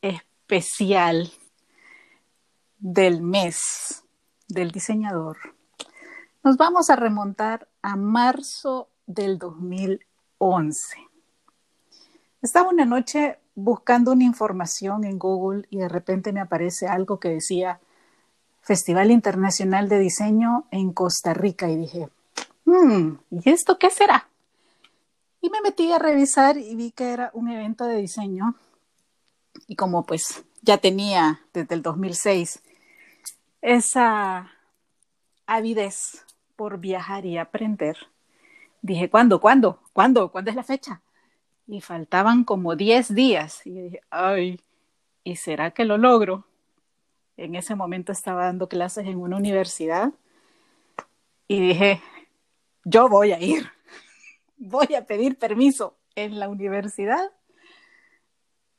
especial del mes del diseñador, nos vamos a remontar a marzo del 2011. Estaba una noche buscando una información en Google y de repente me aparece algo que decía Festival Internacional de Diseño en Costa Rica y dije, hmm, ¿y esto qué será? Y me metí a revisar y vi que era un evento de diseño. Y como pues ya tenía desde el 2006 esa avidez por viajar y aprender, dije, ¿cuándo? ¿Cuándo? ¿Cuándo? ¿Cuándo es la fecha? Y faltaban como 10 días. Y dije, ay, ¿y será que lo logro? En ese momento estaba dando clases en una universidad y dije, yo voy a ir voy a pedir permiso en la universidad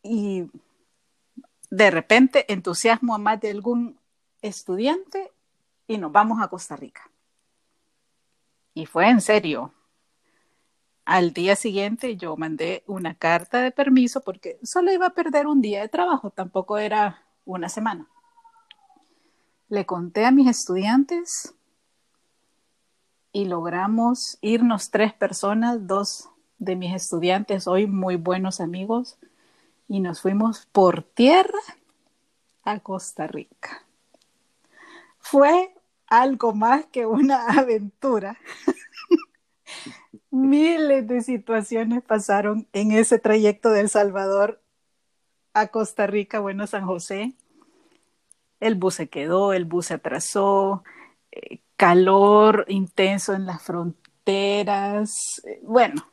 y de repente entusiasmo a más de algún estudiante y nos vamos a Costa Rica. Y fue en serio. Al día siguiente yo mandé una carta de permiso porque solo iba a perder un día de trabajo, tampoco era una semana. Le conté a mis estudiantes y logramos irnos tres personas, dos de mis estudiantes, hoy muy buenos amigos, y nos fuimos por tierra a Costa Rica. Fue algo más que una aventura. Miles de situaciones pasaron en ese trayecto de El Salvador a Costa Rica, bueno, San José. El bus se quedó, el bus se atrasó, eh, calor intenso en las fronteras. Bueno,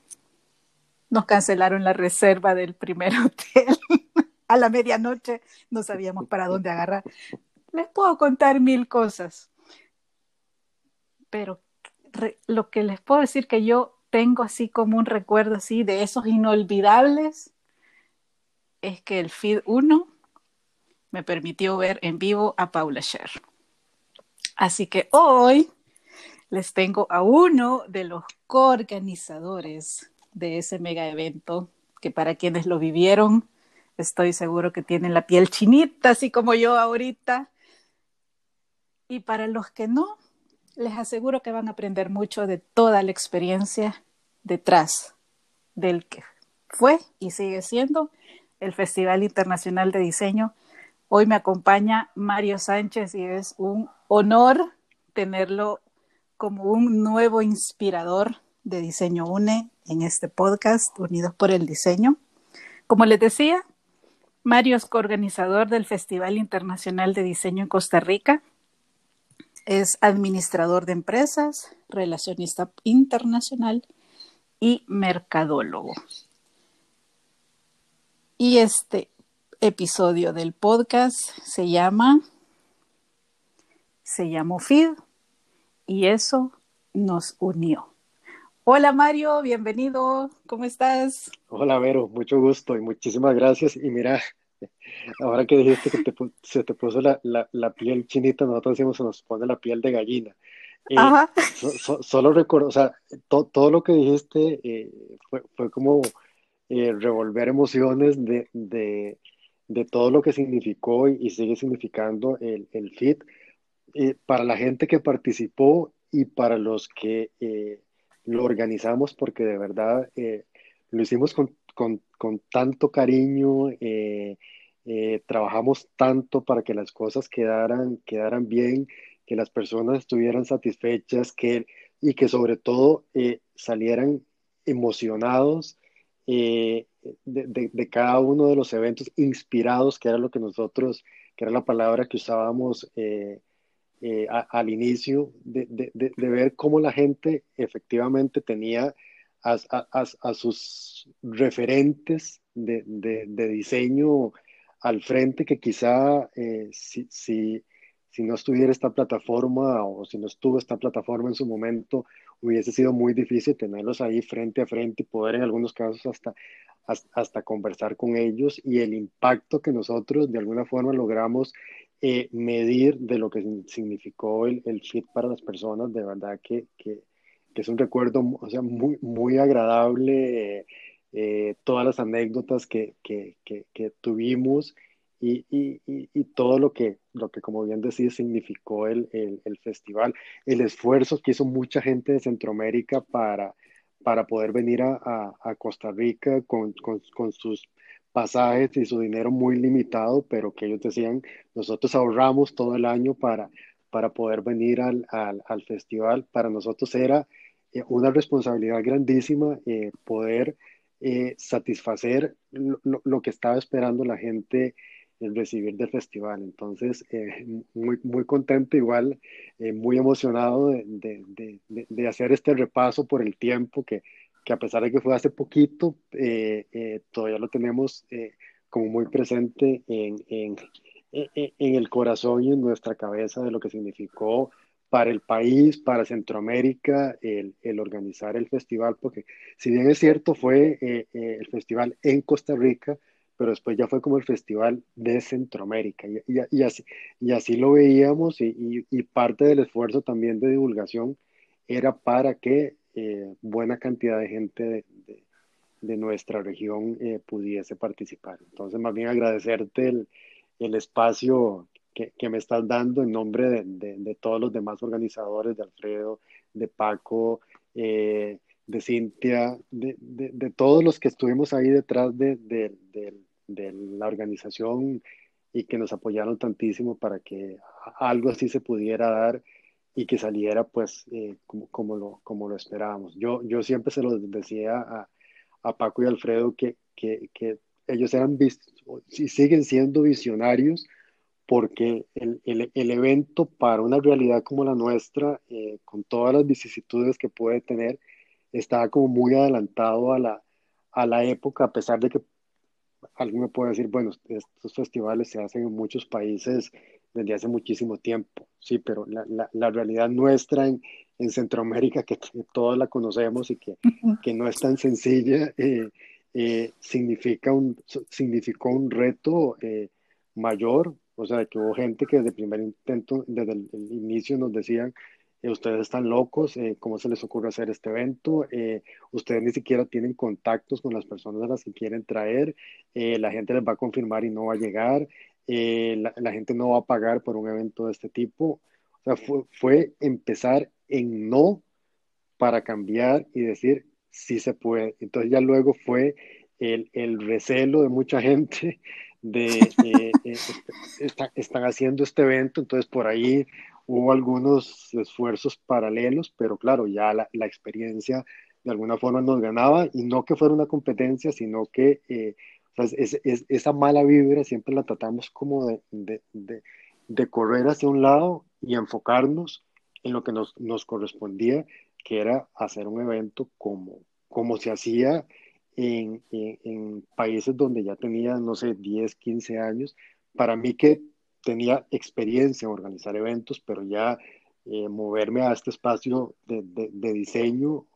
nos cancelaron la reserva del primer hotel. A la medianoche no sabíamos para dónde agarrar. Les puedo contar mil cosas, pero lo que les puedo decir que yo tengo así como un recuerdo así de esos inolvidables es que el feed 1 me permitió ver en vivo a Paula Scher. Así que hoy les tengo a uno de los coorganizadores de ese mega evento, que para quienes lo vivieron, estoy seguro que tienen la piel chinita, así como yo ahorita. Y para los que no, les aseguro que van a aprender mucho de toda la experiencia detrás del que fue y sigue siendo el Festival Internacional de Diseño Hoy me acompaña Mario Sánchez y es un honor tenerlo como un nuevo inspirador de Diseño UNE en este podcast, Unidos por el Diseño. Como les decía, Mario es coorganizador del Festival Internacional de Diseño en Costa Rica, es administrador de empresas, relacionista internacional y mercadólogo. Y este episodio del podcast se llama, se llamó FID y eso nos unió. Hola Mario, bienvenido, ¿cómo estás? Hola Vero, mucho gusto y muchísimas gracias. Y mira, ahora que dijiste que se te puso la, piel chinita, nosotros decimos se nos pone la piel de gallina. Eh, solo recuerdo, o sea, todo lo que dijiste eh, fue, como eh, revolver emociones de, de todo lo que significó y, sigue significando el, el FIT para la gente que participó y para los que lo organizamos, porque de verdad eh, lo hicimos con, tanto cariño, trabajamos tanto para que las cosas quedaran, quedaran bien, que las personas estuvieran satisfechas que, y que sobre todo salieran emocionados de, cada uno de los eventos inspirados, que era lo que nosotros, que era la palabra que usábamos eh, eh, al inicio, de, ver cómo la gente efectivamente tenía a, sus referentes de, diseño al frente, que quizá eh, si, si, si no estuviera esta plataforma o si no estuvo esta plataforma en su momento, hubiese sido muy difícil tenerlos ahí frente a frente y poder en algunos casos hasta hasta conversar con ellos. Y el impacto que nosotros de alguna forma logramos eh, medir de lo que significó el, el fit para las personas, de verdad que, que, es un recuerdo o sea, muy, muy agradable. todas las anécdotas que, que, que, tuvimos y, y, y, todo lo que, lo que, como bien decís, significó el, el, festival, el esfuerzo que hizo mucha gente de Centroamérica para, para poder venir a, a, Costa Rica con, con, con, sus pasajes y su dinero muy limitado, pero que ellos decían, nosotros ahorramos todo el año para, para poder venir al, al, al festival. Para nosotros era eh, una responsabilidad grandísima eh, poder eh, satisfacer lo, lo, que estaba esperando la gente el recibir del festival. Entonces, muy, muy contento, igual, muy emocionado de, de, de, de, hacer este repaso por el tiempo que, que a pesar de que fue hace poquito, todavía lo tenemos como muy presente en, en, en, el corazón y en nuestra cabeza de lo que significó para el país, para Centroamérica, el, el organizar el festival, porque si bien es cierto, fue eh, eh, el festival en Costa Rica, pero después ya fue como el festival de Centroamérica, y, y, así, y así lo veíamos, y, y, parte del esfuerzo también de divulgación era para que eh, buena cantidad de gente de, de, de nuestra región pudiese participar. Entonces, más bien agradecerte el, el espacio que, que, me estás dando en nombre de, de, de, todos los demás organizadores, de Alfredo, de Paco, eh, de Cintia, de, de, todos los que estuvimos ahí detrás de, la organización y que nos apoyaron tantísimo para que algo así se pudiera dar y que saliera pues eh, como, como, lo, como lo esperábamos. Yo, yo siempre se lo decía a, a Paco y Alfredo que, que, que ellos eran y siguen siendo visionarios porque el, el, el, evento para una realidad como la nuestra, eh, con todas las vicisitudes que puede tener, estaba como muy adelantado a la, a la época, a pesar de que alguien me puede decir, bueno, estos festivales se hacen en muchos países desde hace muchísimo tiempo, sí, pero la, la, la realidad nuestra en, en Centroamérica, que, todos la conocemos y que, que no es tan sencilla, eh, eh, significa un, significó un reto mayor o sea, que hubo gente que desde el primer intento, desde el, inicio nos decían, eh, ustedes están locos, eh, ¿cómo se les ocurre hacer este evento? Eh, ustedes ni siquiera tienen contactos con las personas a las que quieren traer, la gente les va a confirmar y no va a llegar, la, la, gente no va a pagar por un evento de este tipo. O sea, fue, fue empezar en no para cambiar y decir, sí se puede. Entonces ya luego fue el, el recelo de mucha gente de eh, eh, están haciendo este evento, entonces por ahí hubo algunos esfuerzos paralelos, pero claro, ya la, la experiencia de alguna forma nos ganaba y no que fuera una competencia, sino que eh, es, es, esa mala vibra siempre la tratamos como de, de, de, de, correr hacia un lado y enfocarnos en lo que nos, nos correspondía, que era hacer un evento como, como se hacía en, en, países donde ya tenía, no sé, 10, 15 años. Para mí que tenía experiencia en organizar eventos, pero ya eh, moverme a este espacio de, de, diseño,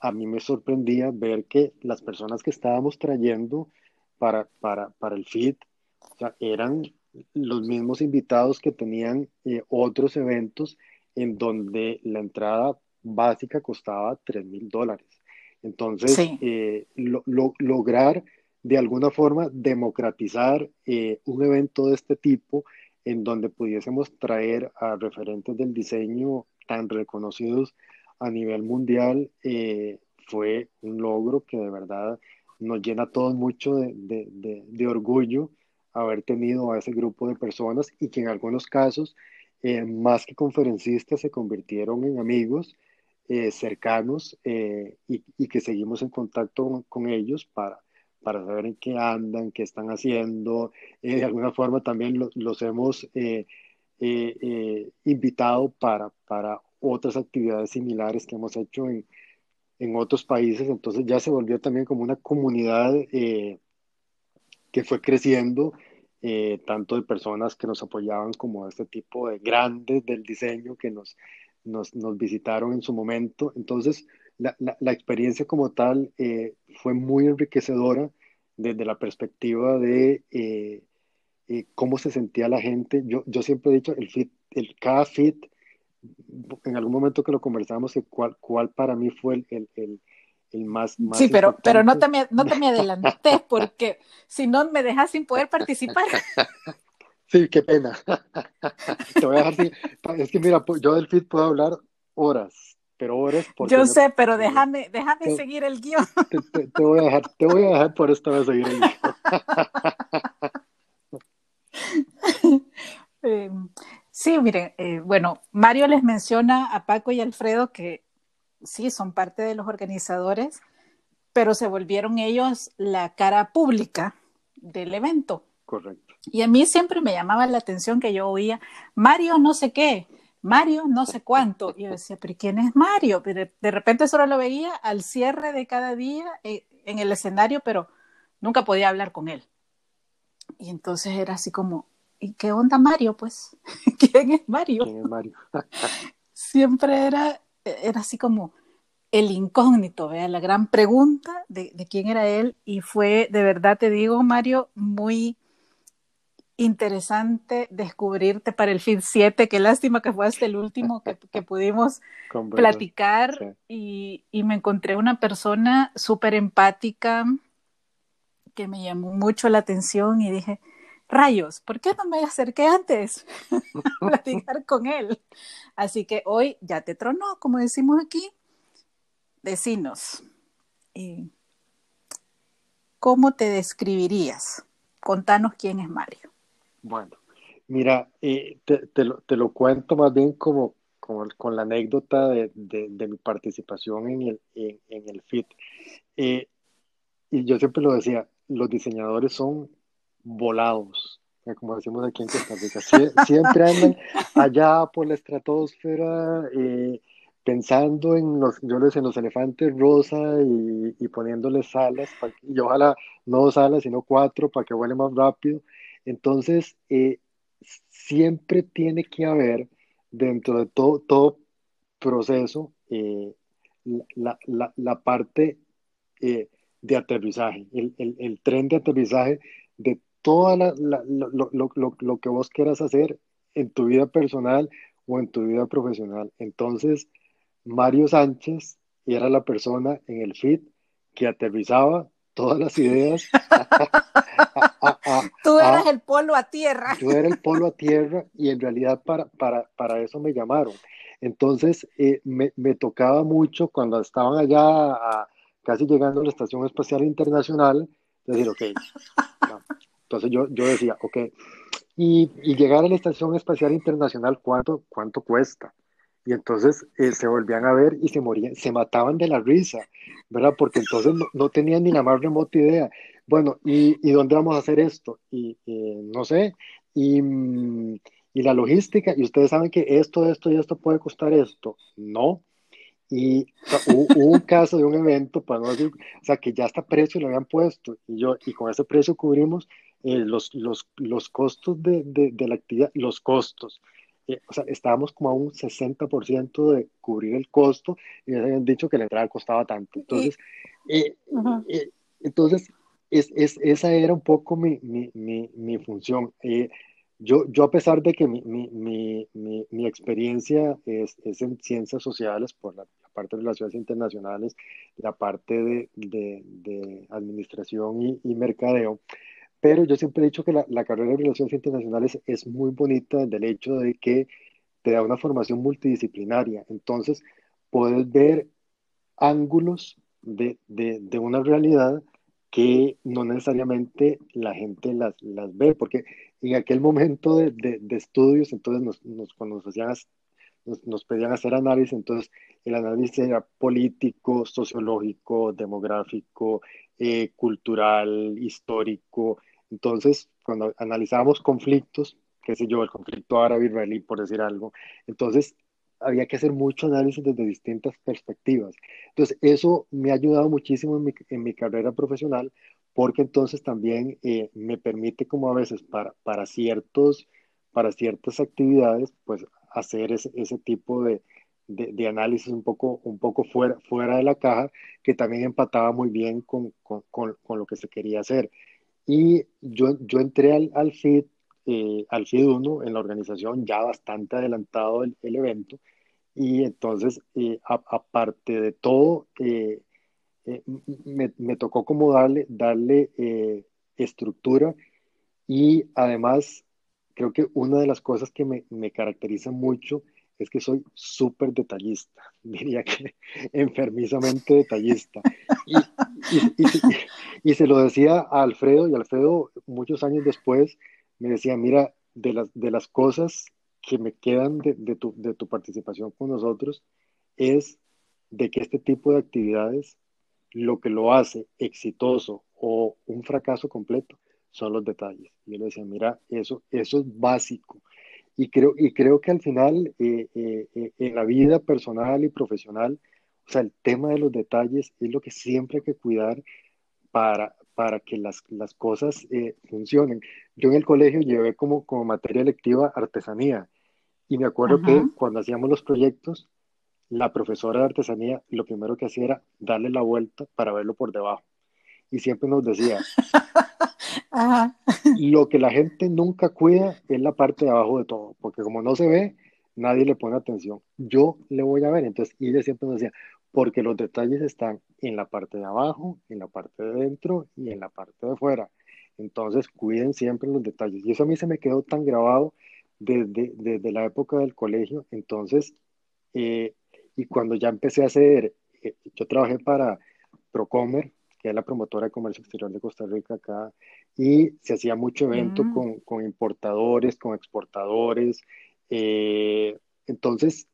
a, mí me sorprendía ver que las personas que estábamos trayendo para, para, para el FIT eran los mismos invitados que tenían eh, otros eventos en donde la entrada básica costaba 3 mil dólares. Entonces, eh, lograr de alguna forma democratizar eh, un evento de este tipo en donde pudiésemos traer a referentes del diseño tan reconocidos a nivel mundial eh, fue un logro que de verdad nos llena a todos mucho de, de, de, orgullo haber tenido a ese grupo de personas y que en algunos casos, más que conferencistas, se convirtieron en amigos eh, cercanos eh, y, que seguimos en contacto con, ellos para, para saber en qué andan, qué están haciendo. Eh, de alguna forma también los hemos invitado para, para otras actividades similares que hemos hecho en, en otros países. Entonces ya se volvió también como una comunidad que fue creciendo. tanto de personas que nos apoyaban como de este tipo de grandes del diseño que nos, nos, nos visitaron en su momento. Entonces, la, la, experiencia como tal eh, fue muy enriquecedora desde la perspectiva de eh, eh, cómo se sentía la gente. Yo, yo siempre he dicho, el fit, el, cada fit, en algún momento que lo conversamos, cuál, cuál para mí fue el, el, el más, Sí, pero, pero no, te me, no te me adelantes porque si no me dejas sin poder participar. Sí, qué pena. Te voy a dejar sin... Es que mira, yo del feed puedo hablar horas, pero horas porque Yo sé, pero déjame, déjame seguir el guion. Te, voy a dejar, te voy a dejar por esta vez seguir el guion. Em, sí, miren, eh, bueno, Mario les menciona a Paco y Alfredo que sí son parte de los organizadores, pero se volvieron ellos la cara pública del evento. Correcto. Y a mí siempre me llamaba la atención que yo oía, Mario no sé qué, Mario no sé cuánto. Y yo decía, pero ¿quién es Mario? Pero de repente solo lo veía al cierre de cada día eh, en el escenario, pero nunca podía hablar con él. Y entonces era así como, ¿y qué onda Mario? Pues, ¿quién es Mario? ¿Quién es Mario? siempre era, era así como el incógnito, ¿vea? la gran pregunta de, de quién era él. Y fue, de verdad te digo, Mario, muy interesante descubrirte para el fin 7. Qué lástima que fue hasta el último que, que pudimos platicar y, y, me encontré una persona súper empática que me llamó mucho la atención y dije, rayos, ¿por qué no me acerqué antes a platicar con él? Así que hoy ya te tronó, como decimos aquí, decinos. ¿Cómo te describirías? Contanos quién es Mario. Bueno, mira, eh, te, te, lo, te, lo, cuento más bien como, como con la anécdota de, de, mi participación en el, en, en el FIT. Eh, y yo siempre lo decía, los diseñadores son volados, como decimos aquí en Costa Rica. siempre andan allá por la estratosfera, eh, pensando en los, yo les en los elefantes rosa y, y poniéndoles alas, y ojalá no dos alas, sino cuatro para que vuelen más rápido. Entonces, eh, siempre tiene que haber dentro de todo, todo proceso eh, la, la, la, parte eh, de aterrizaje, el, el, el, tren de aterrizaje de todo lo, lo, lo, que vos quieras hacer en tu vida personal o en tu vida profesional. Entonces, Mario Sánchez era la persona en el FIT que aterrizaba todas las ideas. tú eras el polo a tierra. Tú eras el polo a tierra y en realidad para, para, para eso me llamaron. Entonces eh, me, me, tocaba mucho cuando estaban allá casi llegando a la Estación Espacial Internacional, decir, ok, entonces yo, yo decía, ok, y, y, llegar a la Estación Espacial Internacional, ¿cuánto, cuánto cuesta? Y entonces eh, se volvían a ver y se morían, se mataban de la risa, ¿verdad? Porque entonces no, tenían ni la más remota idea. Bueno, ¿y, y dónde vamos a hacer esto? Y, no sé, y, y, la logística, y ustedes saben que esto, esto y esto puede costar esto. No. Y hubo, un caso de un evento, para no decir, o sea, que ya hasta precio lo habían puesto, y yo, y con ese precio cubrimos eh, los, los, los costos de, de, de la actividad, los costos eh, o sea, estábamos como a un 60% de cubrir el costo y nos habían dicho que la entrada costaba tanto. Entonces, eh, eh, entonces es, es, esa era un poco mi, mi, mi, mi función. yo, yo, a pesar de que mi, experiencia es, es, en ciencias sociales por la, parte de relaciones internacionales, la parte de, de, de administración y, y mercadeo, pero yo siempre he dicho que la, carrera de Relaciones Internacionales es muy bonita del hecho de que te da una formación multidisciplinaria. Entonces, puedes ver ángulos de, de, de una realidad que no necesariamente la gente las, las ve, porque en aquel momento de, de estudios, entonces nos, nos, cuando nos, hacían, nos, pedían hacer análisis, entonces el análisis era político, sociológico, demográfico, eh, cultural, histórico, entonces, cuando analizábamos conflictos, qué sé yo, el conflicto árabe-israelí, por decir algo, entonces había que hacer mucho análisis desde distintas perspectivas. Entonces, eso me ha ayudado muchísimo en mi, en mi carrera profesional, porque entonces también eh, me permite como a veces para, para, ciertos, para ciertas actividades, pues hacer ese, ese tipo de, de, de, análisis un poco, un poco fuera, fuera de la caja, que también empataba muy bien con, con, con, con lo que se quería hacer. Y yo, yo entré al, al FID, eh, al FID 1 en la organización ya bastante adelantado el, el evento. Y entonces, eh, aparte de todo, eh, me, tocó como darle, darle eh, estructura y además creo que una de las cosas que me, me caracteriza mucho es que soy súper detallista, diría que enfermizamente detallista. Y, se lo decía a Alfredo, y Alfredo muchos años después me decía, mira, de las, de las cosas que me quedan de, de, tu, de tu participación con nosotros es de que este tipo de actividades, lo que lo hace exitoso o un fracaso completo, son los detalles. Y yo le decía, mira, eso, eso es básico. Y creo, y creo que al final, eh, eh, eh, en la vida personal y profesional, o sea, el tema de los detalles es lo que siempre hay que cuidar para, para que las, las cosas funcionen. Yo en el colegio llevé como, como materia lectiva artesanía y me acuerdo que cuando hacíamos los proyectos, la profesora de artesanía lo primero que hacía era darle la vuelta para verlo por debajo. Y siempre nos decía, lo que la gente nunca cuida es la parte de abajo de todo, porque como no se ve, nadie le pone atención. Yo le voy a ver, entonces ella siempre nos decía, porque los detalles están en la parte de abajo, en la parte de dentro y en la parte de fuera. Entonces cuiden siempre los detalles. Y eso a mí se me quedó tan grabado desde, desde la época del colegio. Entonces, eh, y cuando ya empecé a hacer, eh, yo trabajé para Procomer, que es la promotora de comercio exterior de Costa Rica acá, y se hacía mucho evento mm. con, con, importadores, con exportadores. Eh, entonces,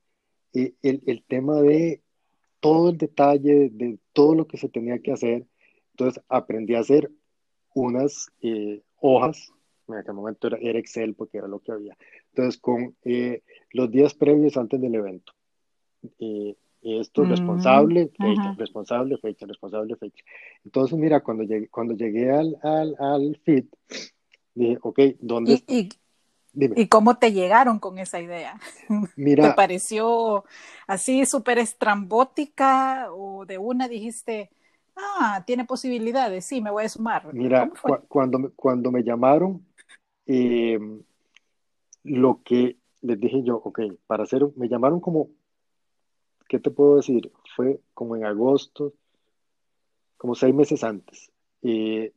el, el, tema de todo el detalle, de todo lo que se tenía que hacer, entonces aprendí a hacer unas eh, hojas, en aquel momento era, era, Excel porque era lo que había, entonces con eh, los días previos antes del evento esto, mm, responsable, fecha, responsable, fecha, responsable, fecha. Entonces, mira, cuando llegué, cuando llegué al, al, al FIT, dije, ok, ¿dónde ¿Y, y, cómo te llegaron con esa idea? Mira, ¿Te pareció así súper estrambótica o de una dijiste, ah, tiene posibilidades, sí, me voy a sumar? Mira, cuando, cuando me llamaron, em, lo que les dije yo, ok, para hacer, me llamaron como ¿qué te puedo decir? Fue como en agosto, como seis meses antes. y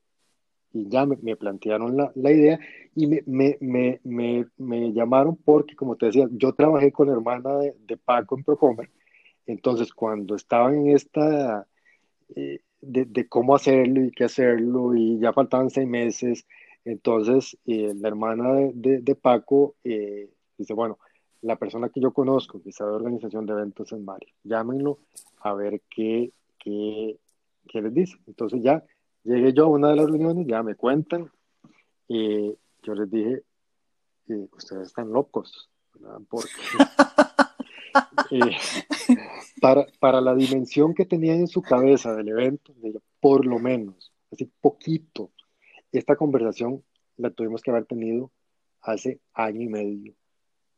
ya me, plantearon la, idea y me, me, llamaron porque, como te decía, yo trabajé con la hermana de, Paco en Procomer. Entonces, cuando estaban en esta eh, de, cómo hacerlo y qué hacerlo, y ya faltaban seis meses, entonces eh, la hermana de, Paco eh, dice, bueno, la persona que yo conozco que sabe de organización de eventos es Mario. Llámenlo a ver qué, qué, qué les dice. Entonces ya llegué yo a una de las reuniones, ya me cuentan, y yo les dije, eh, ustedes están locos, Porque eh, para, para la dimensión que tenían en su cabeza del evento, por lo menos, así poquito, esta conversación la tuvimos que haber tenido hace año y medio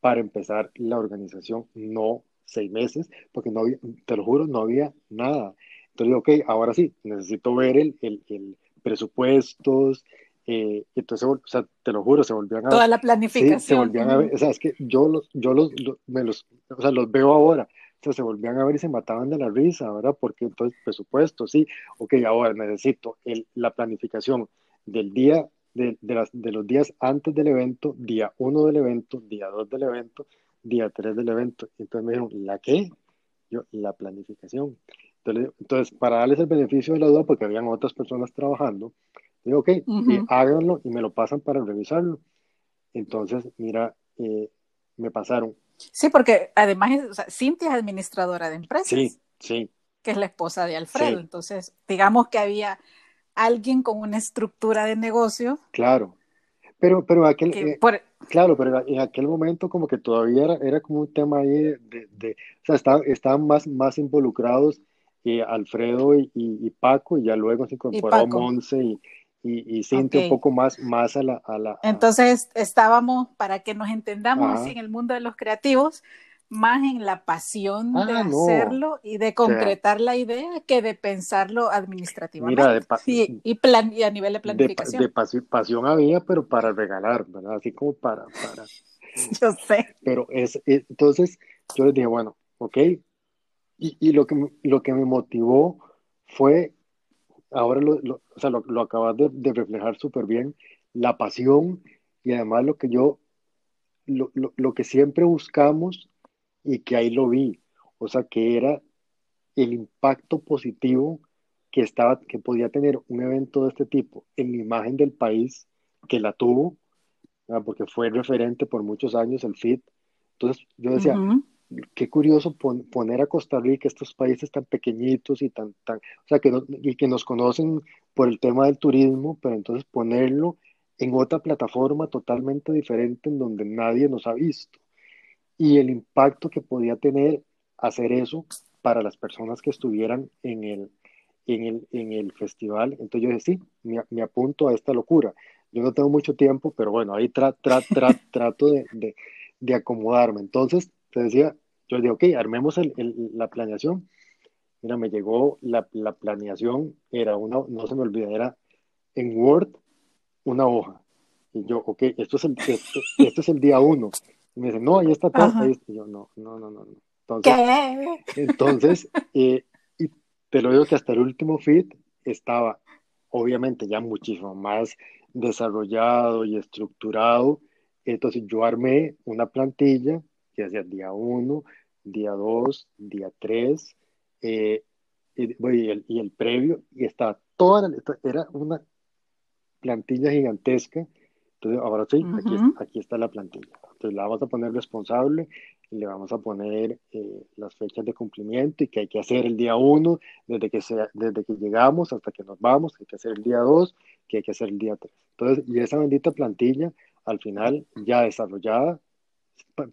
para empezar la organización, no seis meses, porque no había, te lo juro, no había nada. Entonces, ok, ahora sí, necesito ver el, el, el presupuestos, eh, entonces, o sea, te lo juro, se volvían a Toda la planificación. se volvían a ver, o sea, es que yo los, yo los, me los, o sea, los veo ahora, o sea, se volvían a ver y se mataban de la risa, ¿verdad? Porque entonces, presupuesto, sí, ok, ahora necesito el, la planificación del día de, de, los días antes del evento, día 1 del evento, día 2 del evento, día 3 del evento. Entonces me dijeron, ¿la qué? Yo, la planificación. Entonces, para darles el beneficio de la duda, porque habían otras personas trabajando, digo, ok, háganlo y me lo pasan para revisarlo. Entonces, mira, eh, me pasaron. Sí, porque además, o sea, Cintia es administradora de empresas. Sí, sí. Que es la esposa de Alfredo. Entonces, digamos que había alguien con una estructura de negocio. Claro, pero, pero aquel, eh, claro, pero en aquel momento como que todavía era, era como un tema ahí de, de, o sea, estaban más, más involucrados eh, Alfredo y, y, Paco, y ya luego se incorporó Monse y, y, y Cintia un poco más, más a la... A la Entonces estábamos, para que nos entendamos así en el mundo de los creativos, más en la pasión de ah, hacerlo y de concretar la idea que de pensarlo administrativamente. Mira, de y, plan, y a nivel de planificación. De, pasión había, pero para regalar, ¿verdad? Así como para... para yo sé. Pero es, entonces yo les dije, bueno, ok. Y, y lo, que, lo que me motivó fue ahora lo, o sea, lo, acabas de, de reflejar súper bien, la pasión y además lo que yo, lo, lo, que siempre buscamos y que ahí lo vi, o sea, que era el impacto positivo que, estaba, que podía tener un evento de este tipo en la imagen del país que la tuvo, porque fue referente por muchos años el FIT. Entonces yo decía, qué curioso poner a Costa Rica, estos países tan pequeñitos y tan, tan o sea, que, y que nos conocen por el tema del turismo, pero entonces ponerlo en otra plataforma totalmente diferente en donde nadie nos ha visto. Y el impacto que podía tener hacer eso para las personas que estuvieran en el, en el, en el festival. Entonces yo dije, sí, me, me, apunto a esta locura. Yo no tengo mucho tiempo, pero bueno, ahí tra, tra, tra, trato de, de, de, acomodarme. Entonces, te decía, yo dije, ok, armemos el, la planeación. Mira, me llegó la, la, planeación, era una, no se me olvida, era en Word una hoja. Y yo, ok, esto es el, esto, esto es el día uno. Y me dice, no, ahí está todo. Y yo, no, no, no, no. Entonces, ¿Qué? entonces eh, y te lo digo que hasta el último fit estaba obviamente ya muchísimo más desarrollado y estructurado. Entonces yo armé una plantilla que hacía día 1, día 2, día 3, eh, y, el, y, el, previo, y estaba toda, era una plantilla gigantesca. Entonces, ahora sí, aquí, aquí, está la plantilla. Entonces, la vamos a poner responsable y le vamos a poner eh, las fechas de cumplimiento y que hay que hacer el día 1, desde que, sea, desde que llegamos hasta que nos vamos, que hay que hacer el día 2, que hay que hacer el día 3. Entonces, y esa bendita plantilla, al final, ya desarrollada,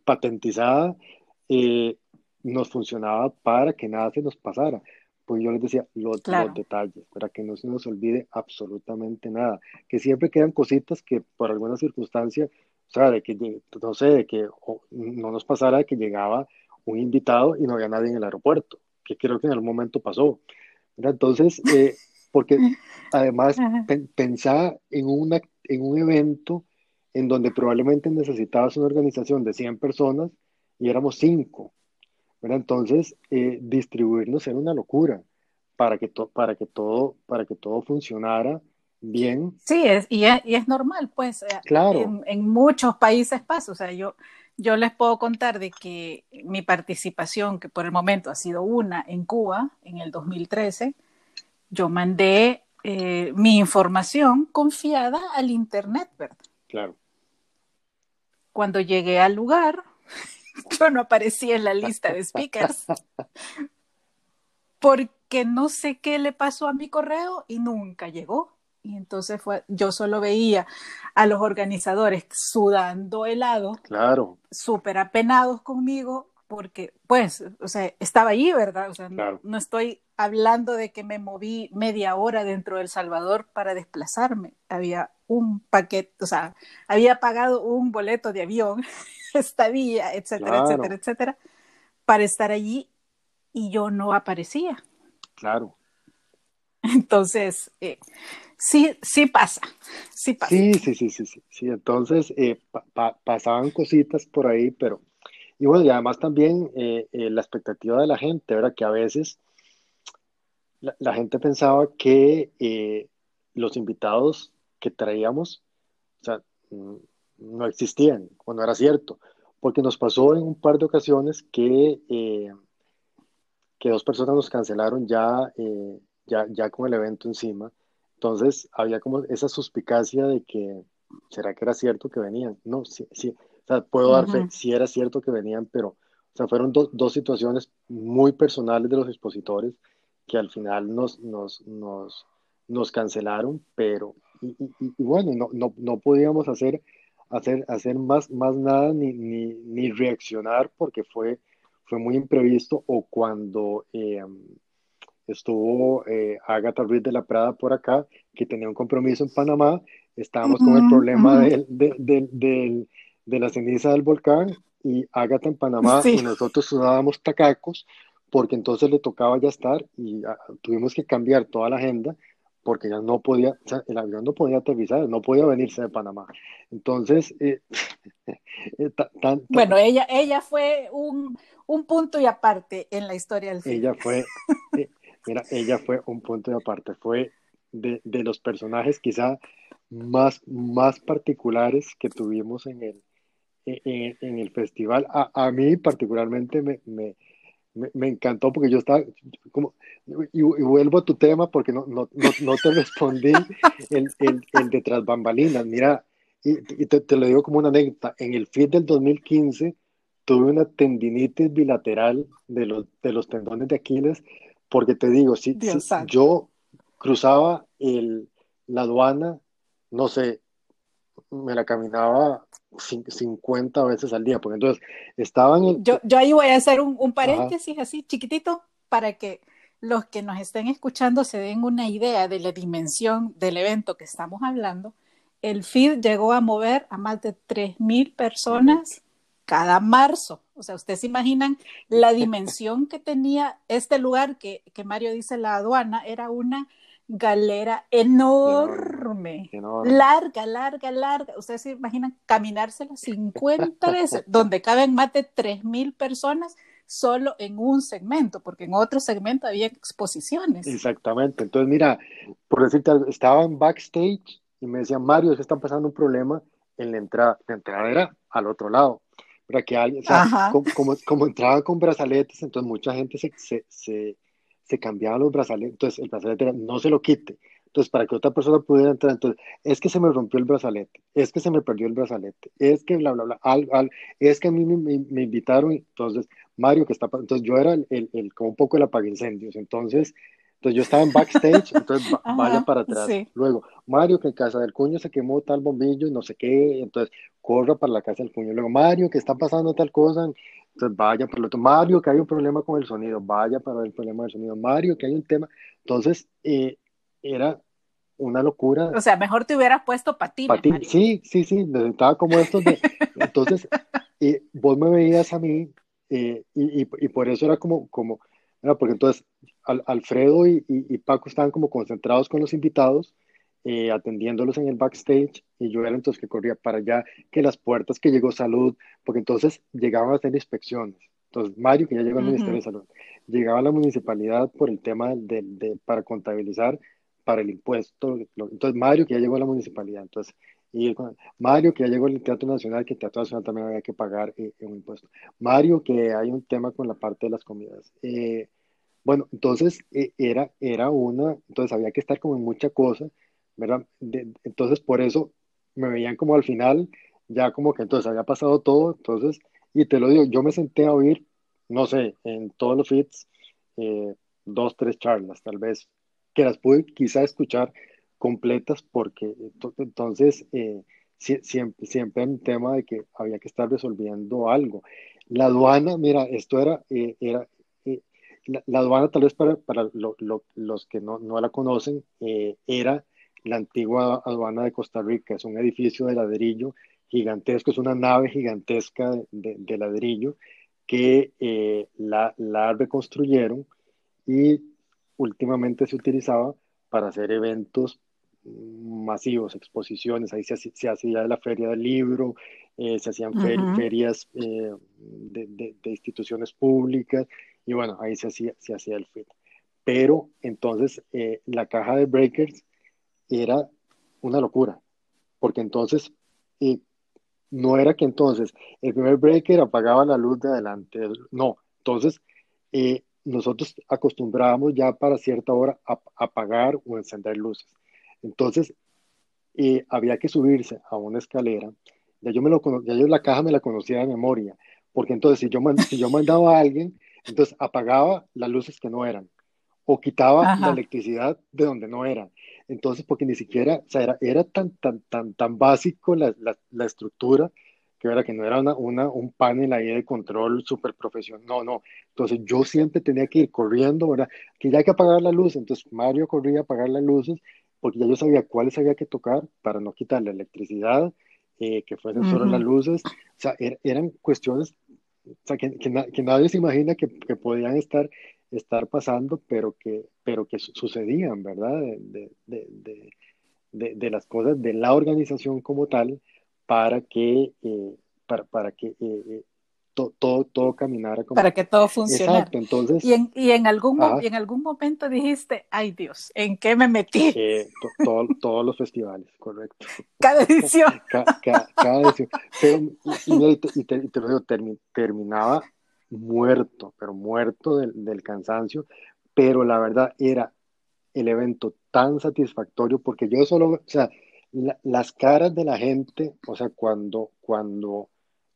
patentizada, eh, nos funcionaba para que nada se nos pasara. Pues yo les decía los, los, detalles, para que no se nos olvide absolutamente nada, que siempre quedan cositas que por alguna circunstancia, o sea, de que, no sé, de que no nos pasara que llegaba un invitado y no había nadie en el aeropuerto, que creo que en algún momento pasó. Entonces, eh, porque además pensaba en, una, en un evento en donde probablemente necesitabas una organización de 100 personas y éramos 5. Entonces, eh, distribuirnos era una locura para que, para, que todo, para que todo funcionara bien. Sí, es, y, es, y es normal, pues. Claro. En, muchos países pasa. O sea, yo, yo les puedo contar de que mi participación, que por el momento ha sido una en Cuba en el 2013, yo mandé eh, mi información confiada al Internet, ¿verdad? Claro. Cuando llegué al lugar, yo no aparecía en la lista de speakers. Porque no sé qué le pasó a mi correo y nunca llegó. Y entonces fue, yo solo veía a los organizadores sudando helado, claro. súper apenados conmigo, porque, pues, o sea, estaba allí, ¿verdad? O sea, no, estoy hablando de que me moví media hora dentro de El Salvador para desplazarme. Había un paquete, o sea, había pagado un boleto de avión, estadía, etcétera, etcétera, etcétera, para estar allí y yo no aparecía. Claro. Entonces, eh, sí, sí pasa, sí pasa. Sí, sí, sí, sí, sí. Entonces, eh, pasaban cositas por ahí, pero, y bueno, y además también eh, la expectativa de la gente, ¿verdad? Que a veces la gente pensaba que los invitados que traíamos, o sea, mm, no existían o no era cierto, porque nos pasó en un par de ocasiones que, eh, que dos personas nos cancelaron ya, eh, ya, ya con el evento encima. Entonces había como esa suspicacia de que, ¿será que era cierto que venían? No, sí, sí, o sea, puedo dar fe, sí era cierto que venían, pero, o sea, fueron dos situaciones muy personales de los expositores que al final nos, nos, nos, nos cancelaron, pero y, bueno, no, no, no, podíamos hacer, hacer, hacer más, más nada ni, ni, ni reaccionar porque fue, fue muy imprevisto o cuando eh, estuvo eh, Agatha Ruiz de la Prada por acá, que tenía un compromiso en Panamá, estábamos con el problema de, de, de, la ceniza del volcán y Agatha en Panamá y nosotros sudábamos tacacos porque entonces le tocaba ya estar y ah, tuvimos que cambiar toda la agenda porque ya no podía, o sea, el avión no podía aterrizar, no podía venirse de Panamá. Entonces, eh, eh, bueno, ella, ella fue un, un, punto y aparte en la historia del film. Ella fue, eh, mira, ella fue un punto y aparte, fue de, de, los personajes quizá más, más particulares que tuvimos en el, en, en el festival. A, a mí particularmente me, me, me, encantó porque yo estaba como, y, vuelvo a tu tema porque no, no, no, te respondí el, el, el, de tras bambalinas. Mira, y, te, te, lo digo como una anécdota, en el fin del 2015 tuve una tendinitis bilateral de los, de los tendones de Aquiles porque te digo, si, si yo cruzaba el, la aduana, no sé, me la caminaba 50 veces al día, porque entonces estaban... En... Yo, yo ahí voy a hacer un, un paréntesis así chiquitito para que los que nos estén escuchando se den una idea de la dimensión del evento que estamos hablando. El FID llegó a mover a más de 3.000 personas cada marzo. O sea, ustedes se imaginan la dimensión que tenía este lugar que, que Mario dice la aduana, era una galera enorme, larga, larga, larga. Ustedes se imaginan caminársela 50 veces, donde caben más de 3.000 personas solo en un segmento, porque en otro segmento había exposiciones. Exactamente. Entonces, mira, por decirte estaba en backstage y me decían, Mario, se está pasando un problema en la entrada. La entrada era al otro lado. Para que alguien, o sea, como, como, entraba con brazaletes, entonces mucha gente se, se, se se cambiaban los brazaletes, entonces el brazalete era, no se lo quite. Entonces, para que otra persona pudiera entrar, entonces, es que se me rompió el brazalete, es que se me perdió el brazalete, es que bla, bla, bla, al, al, es que a mí me, me, invitaron, entonces, Mario, que está, entonces yo era el, el, como un poco el incendios entonces, entonces yo estaba en backstage, entonces vaya para atrás. Luego, Mario, que en casa del cuño se quemó tal bombillo y no sé qué, entonces corra para la casa del cuño. Luego, Mario, que está pasando tal cosa, entonces vaya por lo otro. Mario, que hay un problema con el sonido, vaya para el problema del sonido. Mario, que hay un tema. Entonces, eh, era una locura. O sea, mejor te hubieras puesto patines. Sí, sí, sí, necesitaba como estos de... Entonces, eh, vos me veías a mí eh, y, y, y, por eso era como, como porque entonces Alfredo y, Paco estaban como concentrados con los invitados, eh, atendiéndolos en el backstage, y yo era entonces que corría para allá, que las puertas que llegó salud, porque entonces llegaban a hacer inspecciones. Entonces, Mario, que ya llegó al Ministerio de Salud, llegaba a la municipalidad por el tema de, de, para contabilizar para el impuesto. Entonces, Mario, que ya llegó a la municipalidad. Entonces, y Mario, que ya llegó al Teatro Nacional, que el Teatro Nacional también había que pagar eh, un impuesto. Mario, que hay un tema con la parte de las comidas. Eh, bueno, entonces eh, era, era una, entonces había que estar como en mucha cosa, ¿verdad? entonces por eso me veían como al final, ya como que entonces había pasado todo, entonces, y te lo digo, yo me senté a oír, no sé, en todos los feeds, dos, tres charlas, tal vez, que las pude quizá escuchar completas porque entonces eh, siempre, siempre un tema de que había que estar resolviendo algo. La aduana, mira, esto era, eh, era eh, la, aduana tal vez para, para los que no, no la conocen, era la antigua aduana de Costa Rica, es un edificio de ladrillo gigantesco, es una nave gigantesca de, de ladrillo que la, la reconstruyeron y últimamente se utilizaba para hacer eventos masivos, exposiciones, ahí se, se hacía la feria del libro, eh, se hacían ferias eh, de, instituciones públicas y bueno, ahí se hacía, se hacía el FIT. Pero entonces eh, la caja de breakers era una locura, porque entonces no era que entonces el primer breaker apagaba la luz de adelante, no, entonces nosotros acostumbrábamos ya para cierta hora a apagar o encender luces. Entonces, eh, había que subirse a una escalera. Ya yo, me lo, ya yo la caja me la conocía de memoria, porque entonces si yo, si yo mandaba a alguien, entonces apagaba las luces que no eran, o quitaba la electricidad de donde no eran. Entonces, porque ni siquiera, o sea, era, era tan, tan, tan, tan básico la, la, la estructura, que era que no era una, una, un panel ahí de control súper profesional, no, no. Entonces yo siempre tenía que ir corriendo, ¿verdad? Que ya hay que apagar la luz, entonces Mario corría a apagar las luces porque ya yo sabía cuáles había que tocar para no quitar la electricidad, eh, que fuesen solo las luces, o sea, er, eran cuestiones o sea, que, que, nadie se imagina que, que, podían estar, estar pasando, pero que, pero que sucedían, ¿verdad? De, de, de, de, las cosas de la organización como tal para que, eh, para, para que eh, todo, todo caminara como... Para que todo funcionara. Exacto, entonces... Y en, y en, algún, en algún momento dijiste, ay Dios, ¿en qué me metí? Eh, todos los festivales, correcto. Cada edición. cada edición. Pero, y, te, te, lo digo, terminaba muerto, pero muerto del, del cansancio, pero la verdad era el evento tan satisfactorio porque yo solo, o sea, las caras de la gente, o sea, cuando, cuando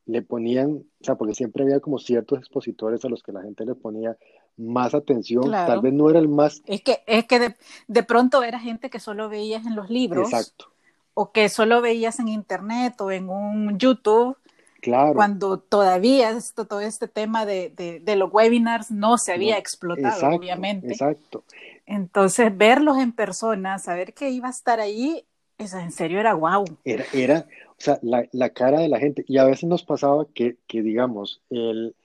le ponían, o sea, porque siempre había como ciertos expositores a los que la gente le ponía más atención, tal vez no era el más... Es que, es que de, de, pronto era gente que solo veías en los libros. Exacto. O que solo veías en internet o en un YouTube. Claro. Cuando todavía esto, todo este tema de, de, de los webinars no se había explotado, obviamente. Exacto. Entonces, verlos en persona, saber que iba a estar ahí, eso en serio era guau. Era, era o sea, la, la, cara de la gente. Y a veces nos pasaba que, que digamos, el,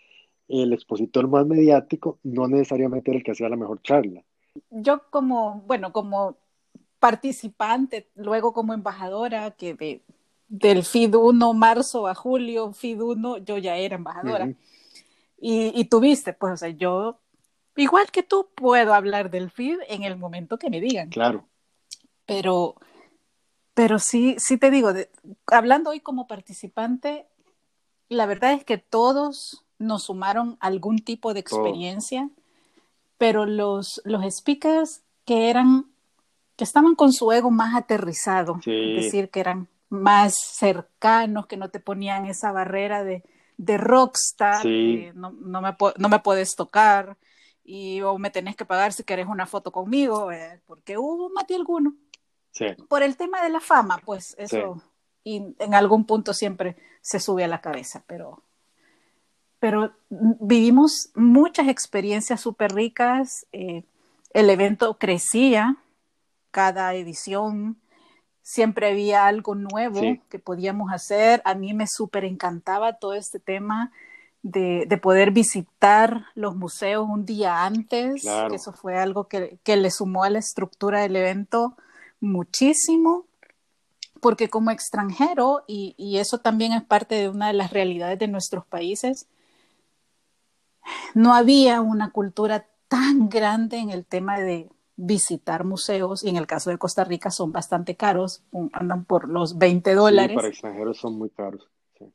el expositor más mediático no necesariamente era el que hacía la mejor charla. Yo como, bueno, como participante, luego como embajadora, que de, del FID 1 marzo a julio, FID 1, yo ya era embajadora. Uh -huh. y, y tuviste, pues, o sea, yo, igual que tú, puedo hablar del FID en el momento que me digan. Claro. Pero pero sí, sí te digo, de, hablando hoy como participante, la verdad es que todos nos sumaron algún tipo de experiencia, oh. pero los, los speakers que eran, que estaban con su ego más aterrizado, sí. es decir, que eran más cercanos, que no te ponían esa barrera de, de rockstar, sí. no, no, me, no me puedes tocar, y o me tenés que pagar si querés una foto conmigo, eh, porque hubo más de alguno. Sí. Por el tema de la fama, pues eso, sí. y en algún punto siempre se sube a la cabeza, pero, pero vivimos muchas experiencias súper ricas, eh, el evento crecía cada edición, siempre había algo nuevo sí. que podíamos hacer, a mí me súper encantaba todo este tema. De, de, poder visitar los museos un día antes, claro. eso fue algo que, que le sumó a la estructura del evento muchísimo, porque como extranjero, y, y, eso también es parte de una de las realidades de nuestros países, no había una cultura tan grande en el tema de visitar museos, y en el caso de Costa Rica son bastante caros, andan por los 20 dólares. Sí, para extranjeros son muy caros. Sí,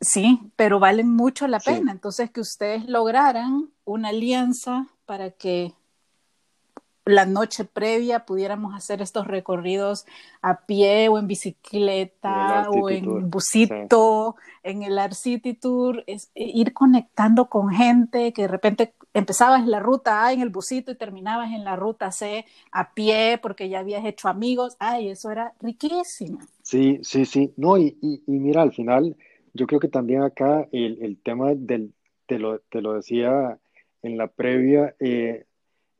sí pero valen mucho la pena. Sí. Entonces, que ustedes lograran una alianza para que la noche previa pudiéramos hacer estos recorridos a pie o en bicicleta o en busito, sí. en el Art City Tour, es ir conectando con gente que de repente empezabas la ruta A en el busito y terminabas en la ruta C a pie porque ya habías hecho amigos. Ay, eso era riquísimo. Sí, sí, sí. No, y, y, y mira, al final, yo creo que también acá el, el tema del, te lo, te lo decía en la previa, eh,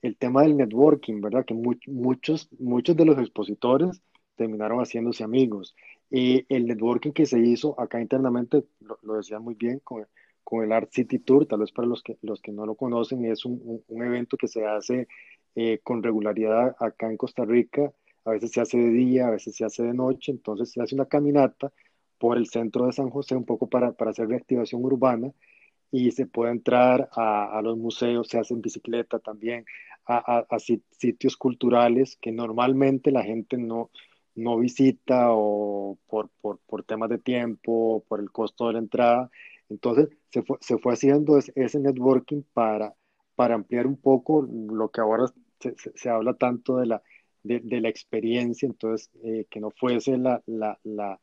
el tema del networking, ¿verdad? Que mu muchos, muchos de los expositores terminaron haciéndose amigos. Y el networking que se hizo acá internamente, lo, lo decía muy bien con, con, el Art City Tour, tal vez para los que, los que no lo conocen, es un, un, un evento que se hace eh, con regularidad acá en Costa Rica. A veces se hace de día, a veces se hace de noche, entonces se hace una caminata por el centro de San José un poco para, para hacer reactivación urbana y se puede entrar a, a, los museos, se hace en bicicleta también, a, a, sitios culturales que normalmente la gente no, no visita o por, por, por, temas de tiempo, por el costo de la entrada. Entonces se fue, se fue haciendo ese, networking para, para ampliar un poco lo que ahora se, se, se habla tanto de la, de, de la experiencia, entonces eh, que no fuese la, la, la,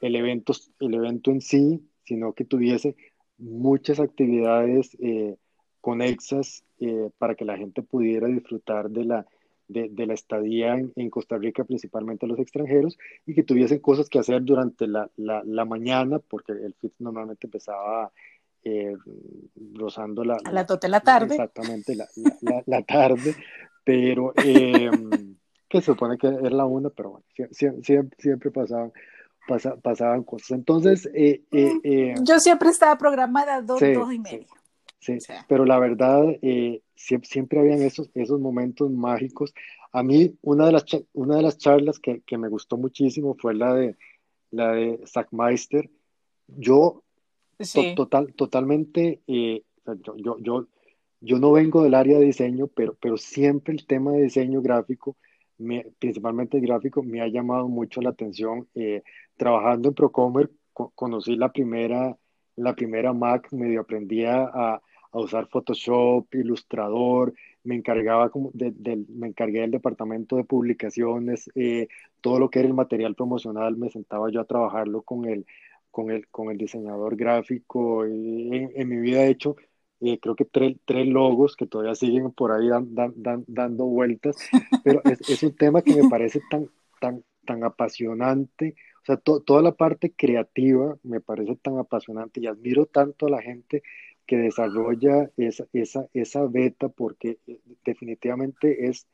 el, evento, el evento en sí, sino que tuviese muchas actividades eh, conexas eh, para que la gente pudiera disfrutar de la, de, de la estadía en, en, Costa Rica, principalmente los extranjeros, y que tuviesen cosas que hacer durante la, la, la mañana, porque el FIT normalmente empezaba eh, rozando la... A la tarde. Exactamente, la, la tarde, pero eh, que se supone que es la una, pero bueno, siempre, siempre, siempre pasaban pasa, pasaban cosas. Entonces, eh, eh, eh, yo siempre estaba programada dos, sí, dos y media. Sí, sí. O sea. pero la verdad, siempre, siempre habían esos, esos momentos mágicos. A mí, una de las, una de las charlas que, que me gustó muchísimo fue la de, la de Sackmeister. Yo total, totalmente, yo, yo, yo, no vengo del área de diseño, pero, pero siempre el tema de diseño gráfico, principalmente el gráfico, me ha llamado mucho la atención. Eh, trabajando en Procomer, conocí la primera, la primera Mac, medio aprendí a, a usar Photoshop, Ilustrador, me encargaba como me encargué del departamento de publicaciones, eh, todo lo que era el material promocional, me sentaba yo a trabajarlo con el, con el, con el diseñador gráfico. En, en, mi vida he hecho, eh, creo que tres, tres, logos que todavía siguen por ahí dando vueltas, pero es, es, un tema que me parece tan, tan, tan apasionante. O sea, toda la parte creativa me parece tan apasionante y admiro tanto a la gente que desarrolla esa, esa, esa beta porque eh, definitivamente es,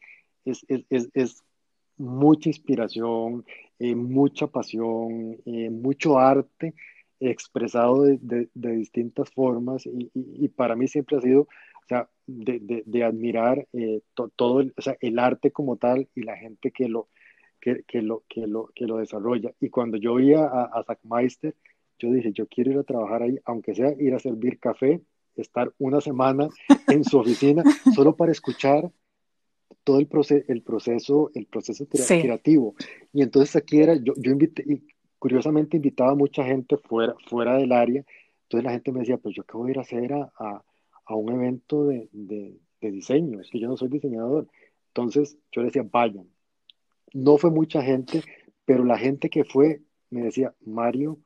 es, es, es mucha inspiración, eh, mucha pasión, eh, mucho arte expresado de, de, distintas formas y, y, para mí siempre ha sido o sea, de, de admirar todo el, o sea, el arte como tal y la gente que lo, que, que, lo, que, lo, que lo desarrolla. Y cuando yo iba a, a Zackmeister, yo dije, yo quiero ir a trabajar ahí, aunque sea ir a servir café, estar una semana en su oficina, solo para escuchar todo el, proceso, el proceso, el proceso creativo. Y entonces aquí era, yo, yo invité, curiosamente invitaba a mucha gente fuera, fuera del área, entonces la gente me decía, pues yo qué voy a ir a hacer a, a, un evento de, de, de diseño, es que yo no soy diseñador. Entonces yo le decía, vayan. No fue mucha gente, pero la gente que fue me decía, Mario,